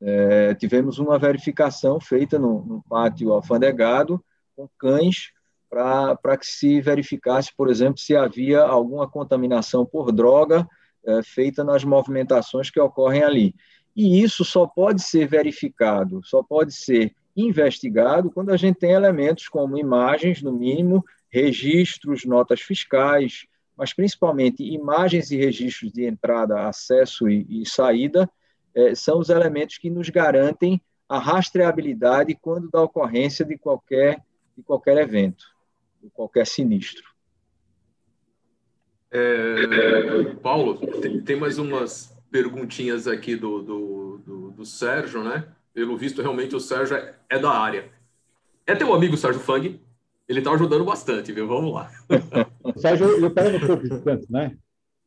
é, tivemos uma verificação feita no, no pátio alfandegado com cães para que se verificasse, por exemplo, se havia alguma contaminação por droga é, feita nas movimentações que ocorrem ali. E isso só pode ser verificado, só pode ser investigado quando a gente tem elementos como imagens, no mínimo, registros, notas fiscais, mas principalmente imagens e registros de entrada, acesso e, e saída, é, são os elementos que nos garantem a rastreabilidade quando da ocorrência de qualquer, de qualquer evento, de qualquer sinistro. É, Paulo, tem, tem, mais umas perguntinhas aqui do, do, do, do Sérgio, né? Pelo visto, realmente o Sérgio é, é da área. É teu amigo Sérgio Fang? Ele está ajudando bastante, viu? Vamos lá. o Sérgio, ele opera no Porto de Santos, né?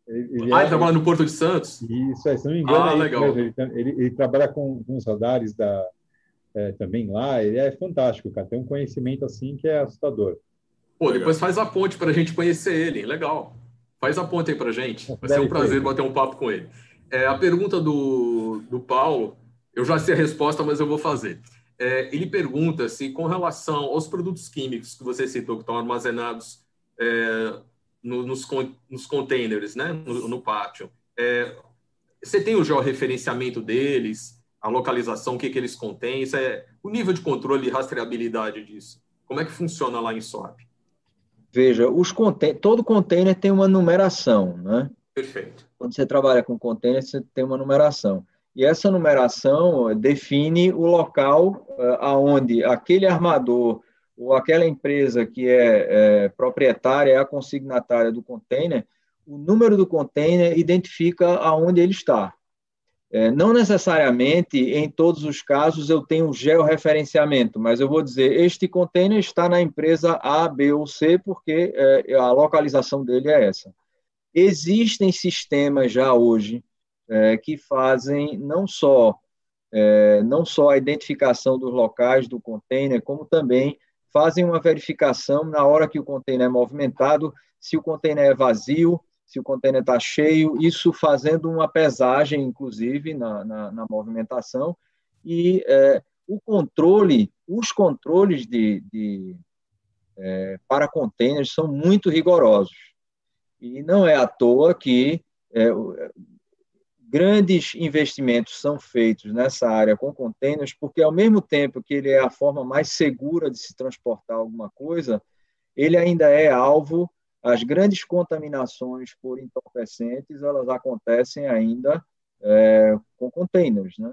Ele, ele ah, ele é... trabalha no Porto de Santos? Isso, é, se não me engano. Ah, é legal. Ele, ele, ele, trabalha com, com os radares da, é, também lá. Ele é fantástico, cara. Tem um conhecimento assim que é assustador. Pô, depois faz a ponte para a gente conhecer ele. Legal. Faz a ponte aí para a gente. *laughs* Vai ser um prazer bater um papo com ele. É, a pergunta do, do Paulo, eu já sei a resposta, mas eu vou fazer. É, ele pergunta se, com relação aos produtos químicos que você citou, que estão armazenados é, no, nos, nos containers, né, no, no pátio, é, você tem o georreferenciamento deles, a localização, o que, que eles contêm, isso é, o nível de controle e rastreabilidade disso? Como é que funciona lá em SOAP? Veja, os todo container tem uma numeração, né? Perfeito. Quando você trabalha com container, você tem uma numeração. E essa numeração define o local uh, aonde aquele armador ou aquela empresa que é, é proprietária, é a consignatária do container, o número do container identifica aonde ele está. É, não necessariamente em todos os casos eu tenho georreferenciamento, mas eu vou dizer este container está na empresa A, B ou C porque é, a localização dele é essa. Existem sistemas já hoje é, que fazem não só é, não só a identificação dos locais do container, como também fazem uma verificação na hora que o container é movimentado, se o container é vazio, se o container está cheio, isso fazendo uma pesagem, inclusive, na, na, na movimentação, e é, o controle, os controles de, de é, para containers são muito rigorosos. E não é à toa que é, grandes investimentos são feitos nessa área com containers, porque ao mesmo tempo que ele é a forma mais segura de se transportar alguma coisa, ele ainda é alvo as grandes contaminações por entorpecentes, elas acontecem ainda é, com containers, né?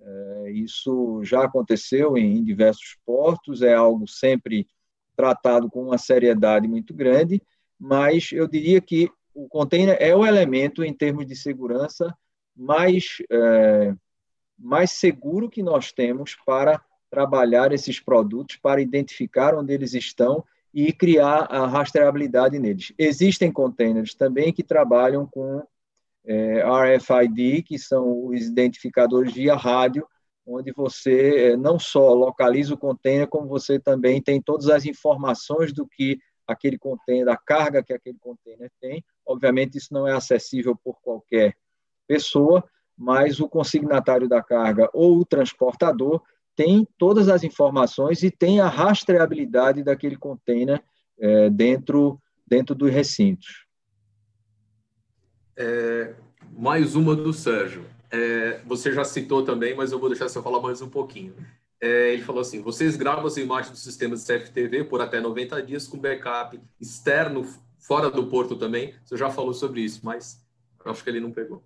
É, isso já aconteceu em, em diversos portos, é algo sempre tratado com uma seriedade muito grande, mas eu diria que o container é o elemento, em termos de segurança, mais, é, mais seguro que nós temos para trabalhar esses produtos, para identificar onde eles estão e criar a rastreabilidade neles. Existem containers também que trabalham com é, RFID, que são os identificadores via rádio, onde você é, não só localiza o container, como você também tem todas as informações do que aquele container, da carga que aquele container tem. Obviamente, isso não é acessível por qualquer pessoa, mas o consignatário da carga ou o transportador tem todas as informações e tem a rastreabilidade daquele container é, dentro, dentro dos recintos. É, mais uma do Sérgio. É, você já citou também, mas eu vou deixar você falar mais um pouquinho. É, ele falou assim: vocês gravam as imagens do sistema de CFTV por até 90 dias com backup externo, fora do porto também. Você já falou sobre isso, mas acho que ele não pegou.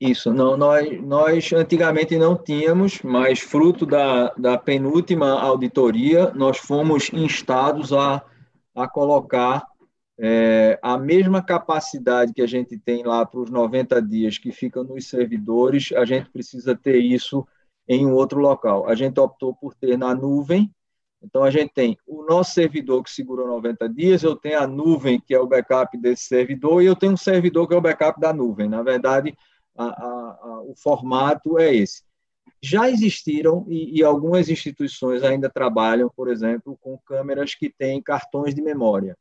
Isso, não, nós, nós antigamente não tínhamos, mas fruto da, da penúltima auditoria, nós fomos instados a, a colocar é, a mesma capacidade que a gente tem lá para os 90 dias que ficam nos servidores, a gente precisa ter isso em um outro local. A gente optou por ter na nuvem, então a gente tem o nosso servidor que segura 90 dias, eu tenho a nuvem que é o backup desse servidor e eu tenho um servidor que é o backup da nuvem. Na verdade, a, a, o formato é esse. Já existiram, e, e, algumas instituições ainda trabalham, por exemplo, com câmeras que têm cartões de memória.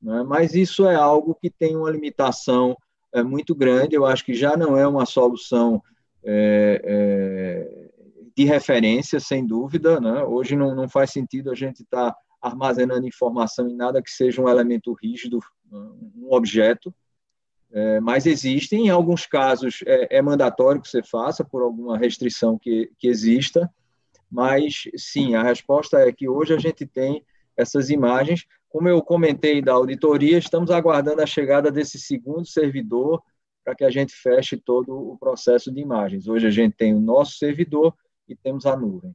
Né? Mas isso é algo que tem uma limitação é, muito grande, eu acho que já não é uma solução é, é, de referência, sem dúvida. Né? Hoje não, não faz sentido a gente estar tá armazenando informação em nada que seja um elemento rígido, um objeto. É, mas existem, em alguns casos é, é, mandatório que você faça por alguma restrição que, que exista, mas sim, a resposta é que hoje a gente tem essas imagens. Como eu comentei da auditoria, estamos aguardando a chegada desse segundo servidor para que a gente feche todo o processo de imagens. Hoje a gente tem o nosso servidor e temos a nuvem.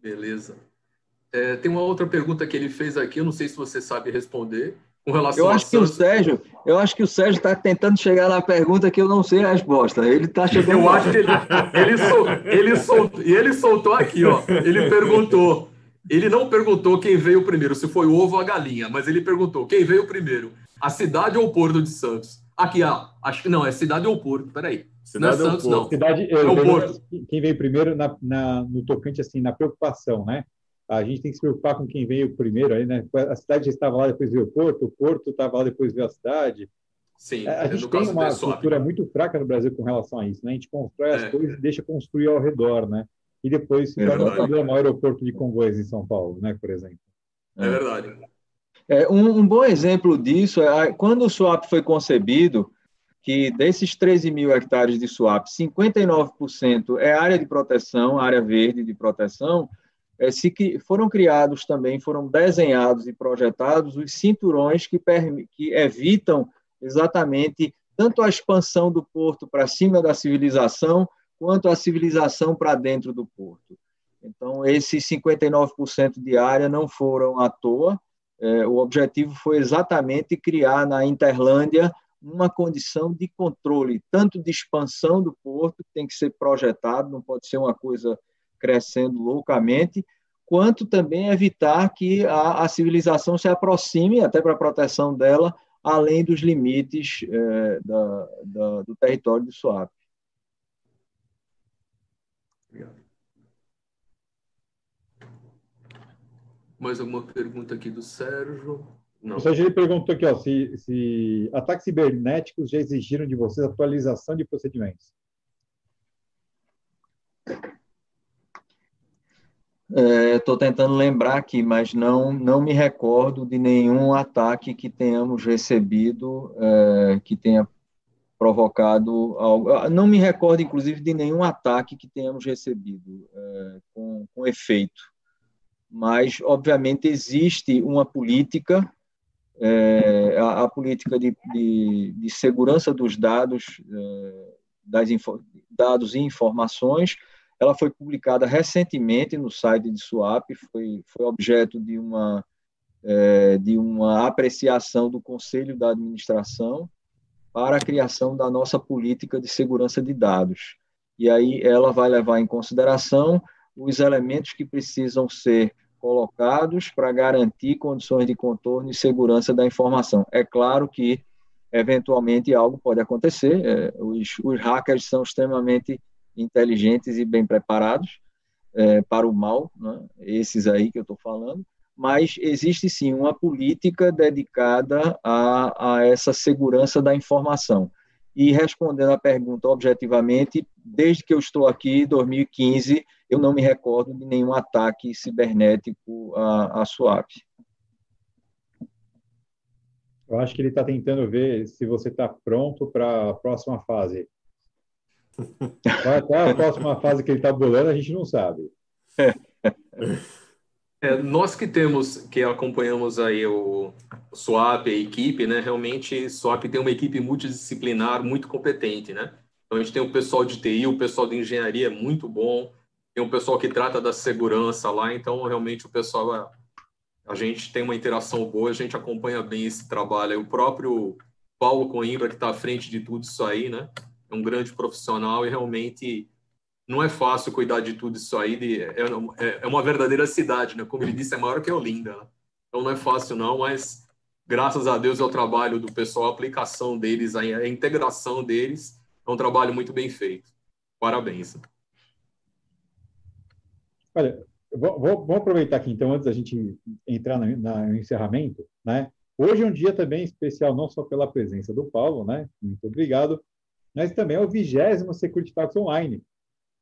Beleza. É, tem uma outra pergunta que ele fez aqui, eu não sei se você sabe responder, com relação eu acho que o Sérgio, eu acho que o Sérgio está tentando chegar na pergunta que eu não sei a resposta. Ele está chegando. Eu acho que ele, ele, sol, ele, soltou, e ele soltou aqui, ó. Ele perguntou. Ele não perguntou quem veio primeiro, se foi o ovo ou a galinha, mas ele perguntou quem veio primeiro, a cidade ou o Porto de Santos? Aqui, ó, acho que não, é cidade ou Porto, peraí. Cidade não é Santos, não. Cidade, é o Porto. Quem veio primeiro na, na, no tocante, assim, na preocupação, né? A gente tem que se preocupar com quem veio primeiro aí, né? A cidade já estava lá, depois veio o Porto, o Porto estava lá, depois veio a cidade. Sim, a, gente tem uma cultura muito fraca no Brasil com relação a isso, né? A gente constrói as é. coisas e deixa construir ao redor, né? E depois se torna um problema o aeroporto de Congonhas em São Paulo, né? Por exemplo. É verdade. É, um, um bom exemplo disso é quando o SWAP foi concebido, que desses 13 mil hectares de SWAP, 59% é área de proteção, área verde de proteção, é, se que foram criados também, foram desenhados e projetados os cinturões que, que evitam exatamente tanto a expansão do porto para cima da civilização, quanto a civilização para dentro do porto. Então, esses 59% de área não foram à toa. É, o objetivo foi exatamente criar na Interlândia uma condição de controle, tanto de expansão do porto, que tem que ser projetado, não pode ser uma coisa crescendo loucamente, quanto também evitar que a, a civilização se aproxime, até para a proteção dela, além dos limites é, da, da, do território do SWAP. Obrigado. Mais alguma pergunta aqui do Sérgio? Não. O Sérgio perguntou aqui ó, se, se ataques cibernéticos já exigiram de vocês atualização de procedimentos. Estou é, tentando lembrar aqui, mas não, não me recordo de nenhum ataque que tenhamos recebido é, que tenha provocado algo. Ah, não me recordo, inclusive, de nenhum ataque que tenhamos recebido é, com, com efeito. Mas, obviamente, existe uma política, é, a, a, política de, de, de, segurança dos dados, é, das dados e informações, ela foi publicada recentemente no site de Swap, foi, foi objeto de uma, é, de uma apreciação do Conselho da Administração para a criação da nossa política de segurança de dados. E aí ela vai levar em consideração os elementos que precisam ser colocados para garantir condições de contorno e segurança da informação. É claro que, eventualmente, algo pode acontecer, é, os, os hackers são extremamente inteligentes e bem preparados é, para o mal, né? esses aí que eu estou falando, mas existe sim uma política dedicada a, a essa segurança da informação. E respondendo à pergunta objetivamente, desde que eu estou aqui, 2015, eu não me recordo de nenhum ataque cibernético à, à SWAP. Eu acho que ele está tentando ver se você está pronto para a próxima fase. Qual a próxima fase que ele está bolando, a gente não sabe. É, nós que temos, que acompanhamos aí o SWAP, a equipe, né? Realmente, SWAP tem uma equipe multidisciplinar muito competente, né? Então, a gente tem o pessoal de TI, o pessoal de engenharia é muito bom, tem o pessoal que trata da segurança lá, então, realmente, o pessoal, a gente tem uma interação boa, a gente acompanha bem esse trabalho. O próprio Paulo Coimbra, que está à frente de tudo isso aí, né? É um grande profissional e realmente não é fácil cuidar de tudo isso aí. De, é, é, é uma verdadeira cidade, né? Como ele disse, é maior que Olinda. Né? Então não é fácil não, mas graças a Deus é o trabalho do pessoal, a aplicação deles, a, integração deles, é um trabalho muito bem feito. Parabéns. Olha, vou, vou, aproveitar aqui então, antes da gente entrar no, no encerramento, né? Hoje é um dia também especial, não só pela presença do Paulo, né? Muito obrigado, mas também é o vigésimo Security Talks Online,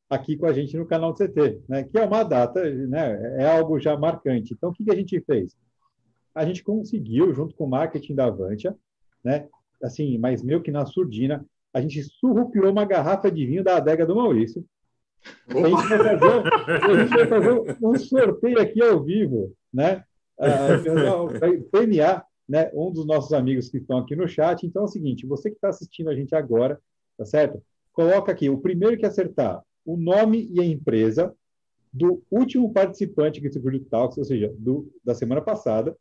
aqui com a gente no canal do CT, né? que é uma data, né? é algo já marcante. Então, o que, que a gente fez? A gente conseguiu, junto com o marketing da Avantia, né? assim, mas meio que na surdina, a gente surrupiou uma garrafa de vinho da adega do Maurício. A gente, vai fazer, a gente vai fazer um sorteio aqui ao vivo, né? Vai premiar né, um dos nossos amigos que estão aqui no chat. Então é o seguinte: você que está assistindo a gente agora, tá certo? Coloca aqui, o primeiro que acertar o nome e a empresa do último participante que se Talks, ou seja, do, da semana passada,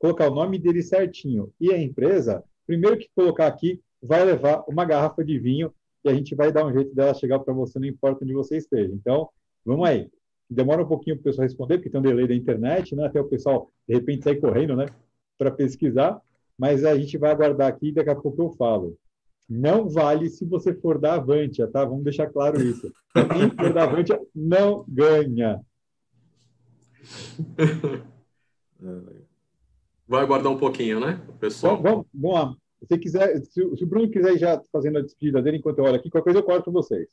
colocar o nome dele certinho e a empresa, primeiro que colocar aqui, vai levar uma garrafa de vinho e a gente vai dar um jeito dela chegar para você, não importa onde você esteja. Então, vamos aí. Demora um pouquinho para o pessoal responder, porque tem um delay da internet, né? Até o pessoal, de repente, sair correndo, né? Para pesquisar. Mas a gente vai aguardar aqui e daqui a pouco eu falo. Não vale se você for da Avantia, tá? Vamos deixar claro isso. Quem for da Avantia não ganha. *laughs* Vai guardar um pouquinho, né, pessoal? Então, vamos, vamos lá. Se, quiser, se, se, o Bruno quiser ir já fazendo a despedida dele enquanto eu olho aqui, qualquer coisa eu corto vocês.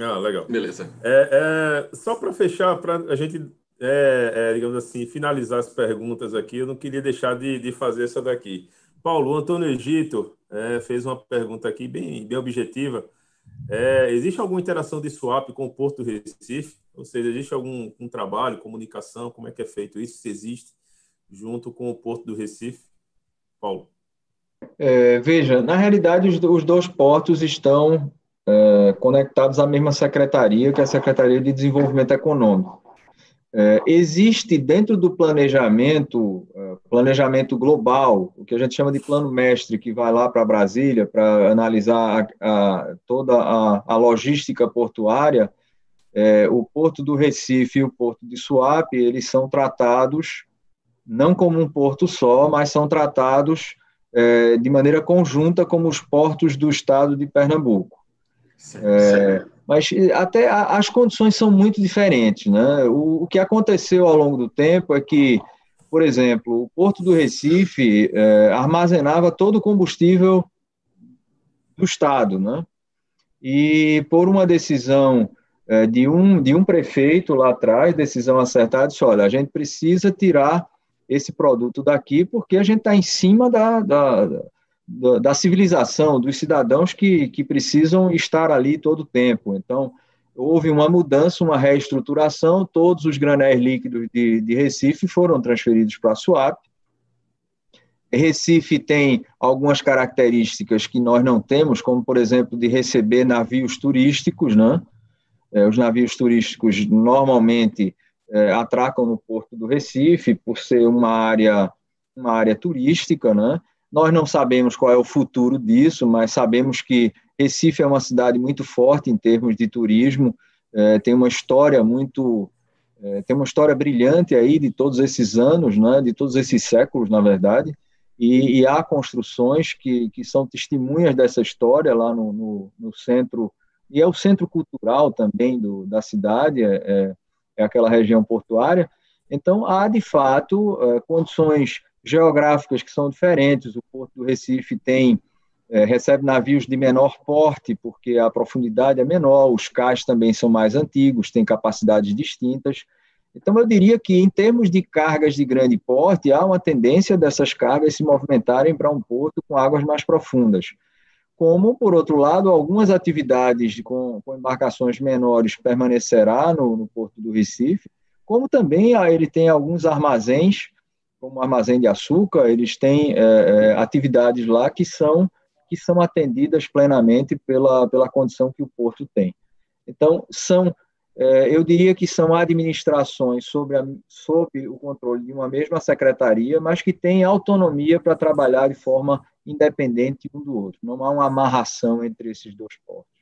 Ah, legal. Beleza. É, é só para fechar, para a gente, é, é, digamos assim, finalizar as perguntas aqui, eu não queria deixar de, de fazer essa daqui. Paulo, o Antônio Egito é, fez uma pergunta aqui bem, bem objetiva. É, existe alguma interação de swap com o Porto Recife? Ou seja, existe algum um trabalho, comunicação? Como é que é feito isso? Se existe, junto com o Porto do Recife? Paulo. É, veja, na realidade, os, os dois portos estão é, conectados à mesma secretaria, que é a Secretaria de Desenvolvimento Econômico. É, existe dentro do planejamento, é, planejamento global, o que a gente chama de plano mestre, que vai lá para Brasília para analisar a, a, toda a, a, logística portuária, é, o porto do Recife e o porto de Suape, eles são tratados não como um porto só, mas são tratados é, de maneira conjunta como os portos do estado de Pernambuco. É, mas até as condições são muito diferentes. Né? O, o, que aconteceu ao longo do tempo é que, por exemplo, o Porto do Recife é, armazenava todo o combustível do Estado. Né? E por uma decisão é, de, um, de um prefeito lá atrás, decisão acertada, disse: olha, a gente precisa tirar esse produto daqui porque a gente está em cima da, da da, civilização, dos cidadãos que, que precisam estar ali todo o tempo. Então, houve uma mudança, uma reestruturação, todos os granéis líquidos de, de Recife foram transferidos para a SUAP. Recife tem algumas características que nós não temos, como, por exemplo, de receber navios turísticos, né? É, os navios turísticos normalmente é, atracam no porto do Recife, por ser uma área, uma área turística, né? Nós não sabemos qual é o futuro disso, mas sabemos que Recife é uma cidade muito forte em termos de turismo, é, tem uma história muito, é, tem uma história brilhante aí de todos esses anos, né, de todos esses séculos, na verdade, e, e há construções que, que são testemunhas dessa história lá no, no, no centro, e é o centro cultural também do, da cidade, é, é, é aquela região portuária. Então, há de fato é, condições geográficas que são diferentes. O Porto do Recife tem é, recebe navios de menor porte, porque a profundidade é menor, os cais também são mais antigos, têm capacidades distintas. Então, eu diria que, em termos de cargas de grande porte, há uma tendência dessas cargas se movimentarem para um porto com águas mais profundas. Como, por outro lado, algumas atividades com, com embarcações menores permanecerá no, no Porto do Recife, como também ah, ele tem alguns armazéns como armazém de açúcar, eles têm é, é, atividades lá que são que são atendidas plenamente pela, pela condição que o porto tem. Então, são, é, eu diria que são administrações sobre, a, sob o controle de uma mesma secretaria, mas que têm autonomia para trabalhar de forma independente um do outro. Não há uma amarração entre esses dois portos.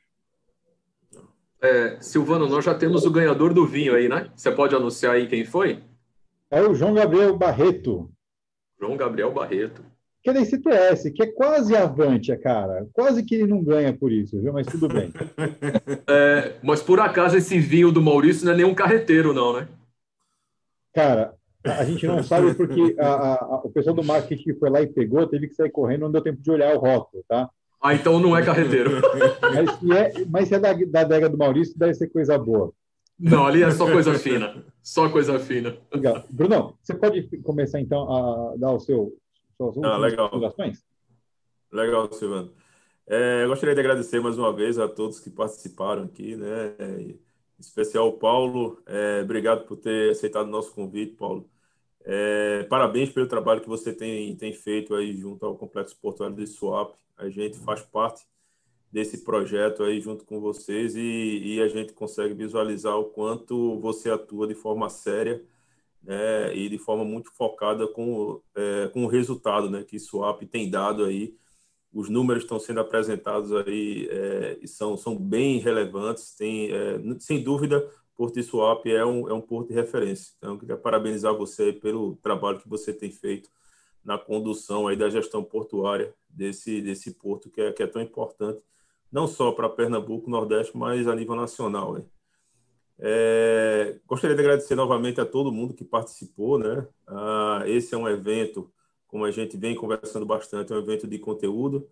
É, Silvano, nós já temos o ganhador do vinho aí, né? Você pode anunciar aí quem foi? É o João Gabriel Barreto. João Gabriel Barreto. Que é da ICTS, que é quase avante, cara. Quase que ele não ganha por isso, viu? Mas tudo bem. *laughs* é, mas por acaso esse vinho do Maurício não é nenhum carreteiro, não, né? Cara, a gente não *laughs* sabe porque a, a, o pessoal do marketing foi lá e pegou, teve que sair correndo, não deu tempo de olhar o rótulo, tá? Ah, então não é carreteiro. *laughs* mas se é, mas é da, da adega do Maurício, deve ser coisa boa. Não, ali é só coisa fina. Só coisa fina. Legal. Bruno, você pode começar então a dar o seu suas ah, legal. Legal, Silvano. É, eu gostaria de agradecer mais uma vez a todos que participaram aqui, né? Em especial o Paulo. É, obrigado por ter aceitado o nosso convite, Paulo. É, parabéns pelo trabalho que você tem, tem feito aí junto ao Complexo Portuário de Swap. A gente faz parte desse projeto aí junto com vocês e, e, a gente consegue visualizar o quanto você atua de forma séria né, e de forma muito focada com, é, com o resultado né, que Swap tem dado aí. Os números estão sendo apresentados aí é, e são, são bem relevantes. Tem, é, sem dúvida, Porto Swap é um, é um porto de referência. Então, queria parabenizar você pelo trabalho que você tem feito na condução aí da gestão portuária desse, desse porto que é, que é tão importante, não só para Pernambuco, Nordeste, mas a nível nacional. É, gostaria de agradecer novamente a todo mundo que participou. Né? Ah, esse é um evento, como a gente vem conversando bastante, é um evento de conteúdo.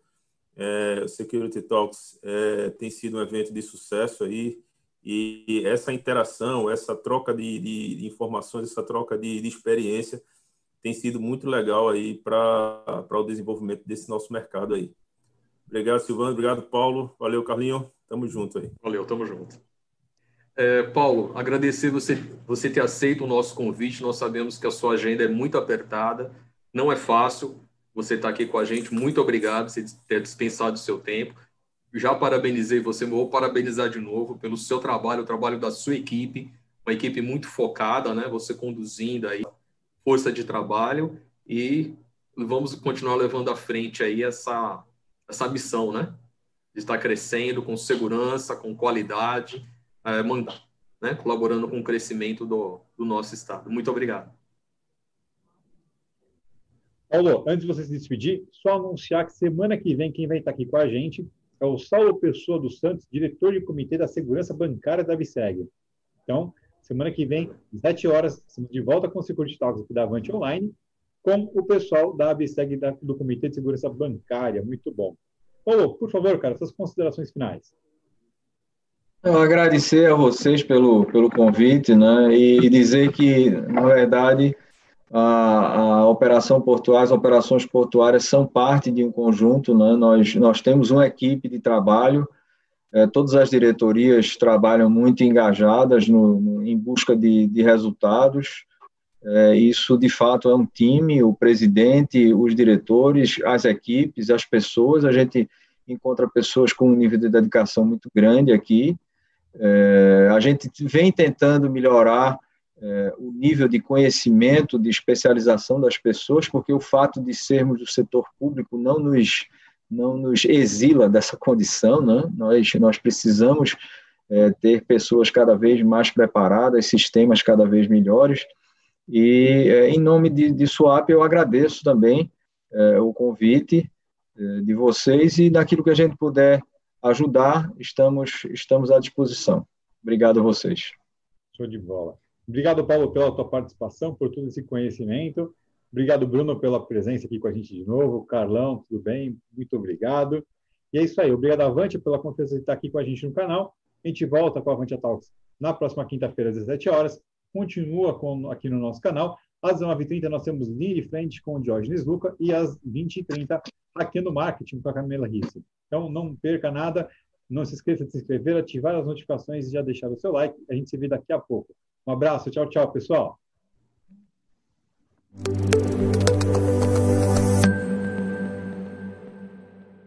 É, o Security Talks é, tem sido um evento de sucesso aí, e essa interação, essa troca de, de, de informações, essa troca de, de, experiência tem sido muito legal aí para o desenvolvimento desse nosso mercado aí. Obrigado, Silvano. Obrigado, Paulo. Valeu, Carlinho. Tamo junto aí. Valeu, tamo junto. É, Paulo, agradecer você, você ter aceito o nosso convite. Nós sabemos que a sua agenda é muito apertada, não é fácil você estar aqui com a gente. Muito obrigado por ter dispensado o seu tempo. Já parabenizei você, vou parabenizar de novo pelo seu trabalho, o trabalho da sua equipe, uma equipe muito focada, né? Você conduzindo aí força de trabalho e vamos continuar levando à frente aí essa essa missão, né? De estar crescendo com segurança, com qualidade é, mandar, né? colaborando com o crescimento do, do nosso Estado. Muito obrigado. Paulo, antes de você se despedir, só anunciar que semana que vem quem vai estar aqui com a gente é o Saulo Pessoa dos Santos, diretor de comitê da segurança bancária da Viseg. Então, semana que vem, às 7 horas, estamos de volta com o Security Talks aqui da Avante Online, com o pessoal da ABSEG do Comitê de Segurança Bancária. Muito bom. Paulo, por favor, cara, suas considerações finais. Eu agradecer a vocês pelo, pelo convite, né, e dizer que, na verdade, a, a operação portuária, as operações portuárias são parte de um conjunto, né, nós, nós temos uma equipe de trabalho, é, todas as diretorias trabalham muito engajadas no, no em busca de, de resultados, é, isso, de fato, é um time, o presidente, os diretores, as equipes, as pessoas, a gente encontra pessoas com um nível de dedicação muito grande aqui, é, a gente vem tentando melhorar é, o nível de conhecimento, de especialização das pessoas, porque o fato de sermos do setor público não nos, não nos exila dessa condição, né? nós, nós precisamos é, ter pessoas cada vez mais preparadas, sistemas cada vez melhores, e é, em nome de, de SWAP eu agradeço também é, o convite é, de vocês e daquilo que a gente puder ajudar, estamos, estamos à disposição. Obrigado a vocês. Show de bola. Obrigado, Paulo, pela tua participação, por todo esse conhecimento. Obrigado, Bruno, pela presença aqui com a gente de novo. Carlão, tudo bem? Muito obrigado. E é isso aí. Obrigado, Avante, pela confiança de estar aqui com a gente no canal. A gente volta com a Avante Talks na próxima quinta-feira, às 17 horas. Continua com, aqui no nosso canal. Às 19h30 nós temos Linha de Frente com o Diógenes Luca e às 20h30 aqui no Marketing com a Camila Risse. Então, não perca nada. Não se esqueça de se inscrever, ativar as notificações e já deixar o seu like. A gente se vê daqui a pouco. Um abraço. Tchau, tchau, pessoal.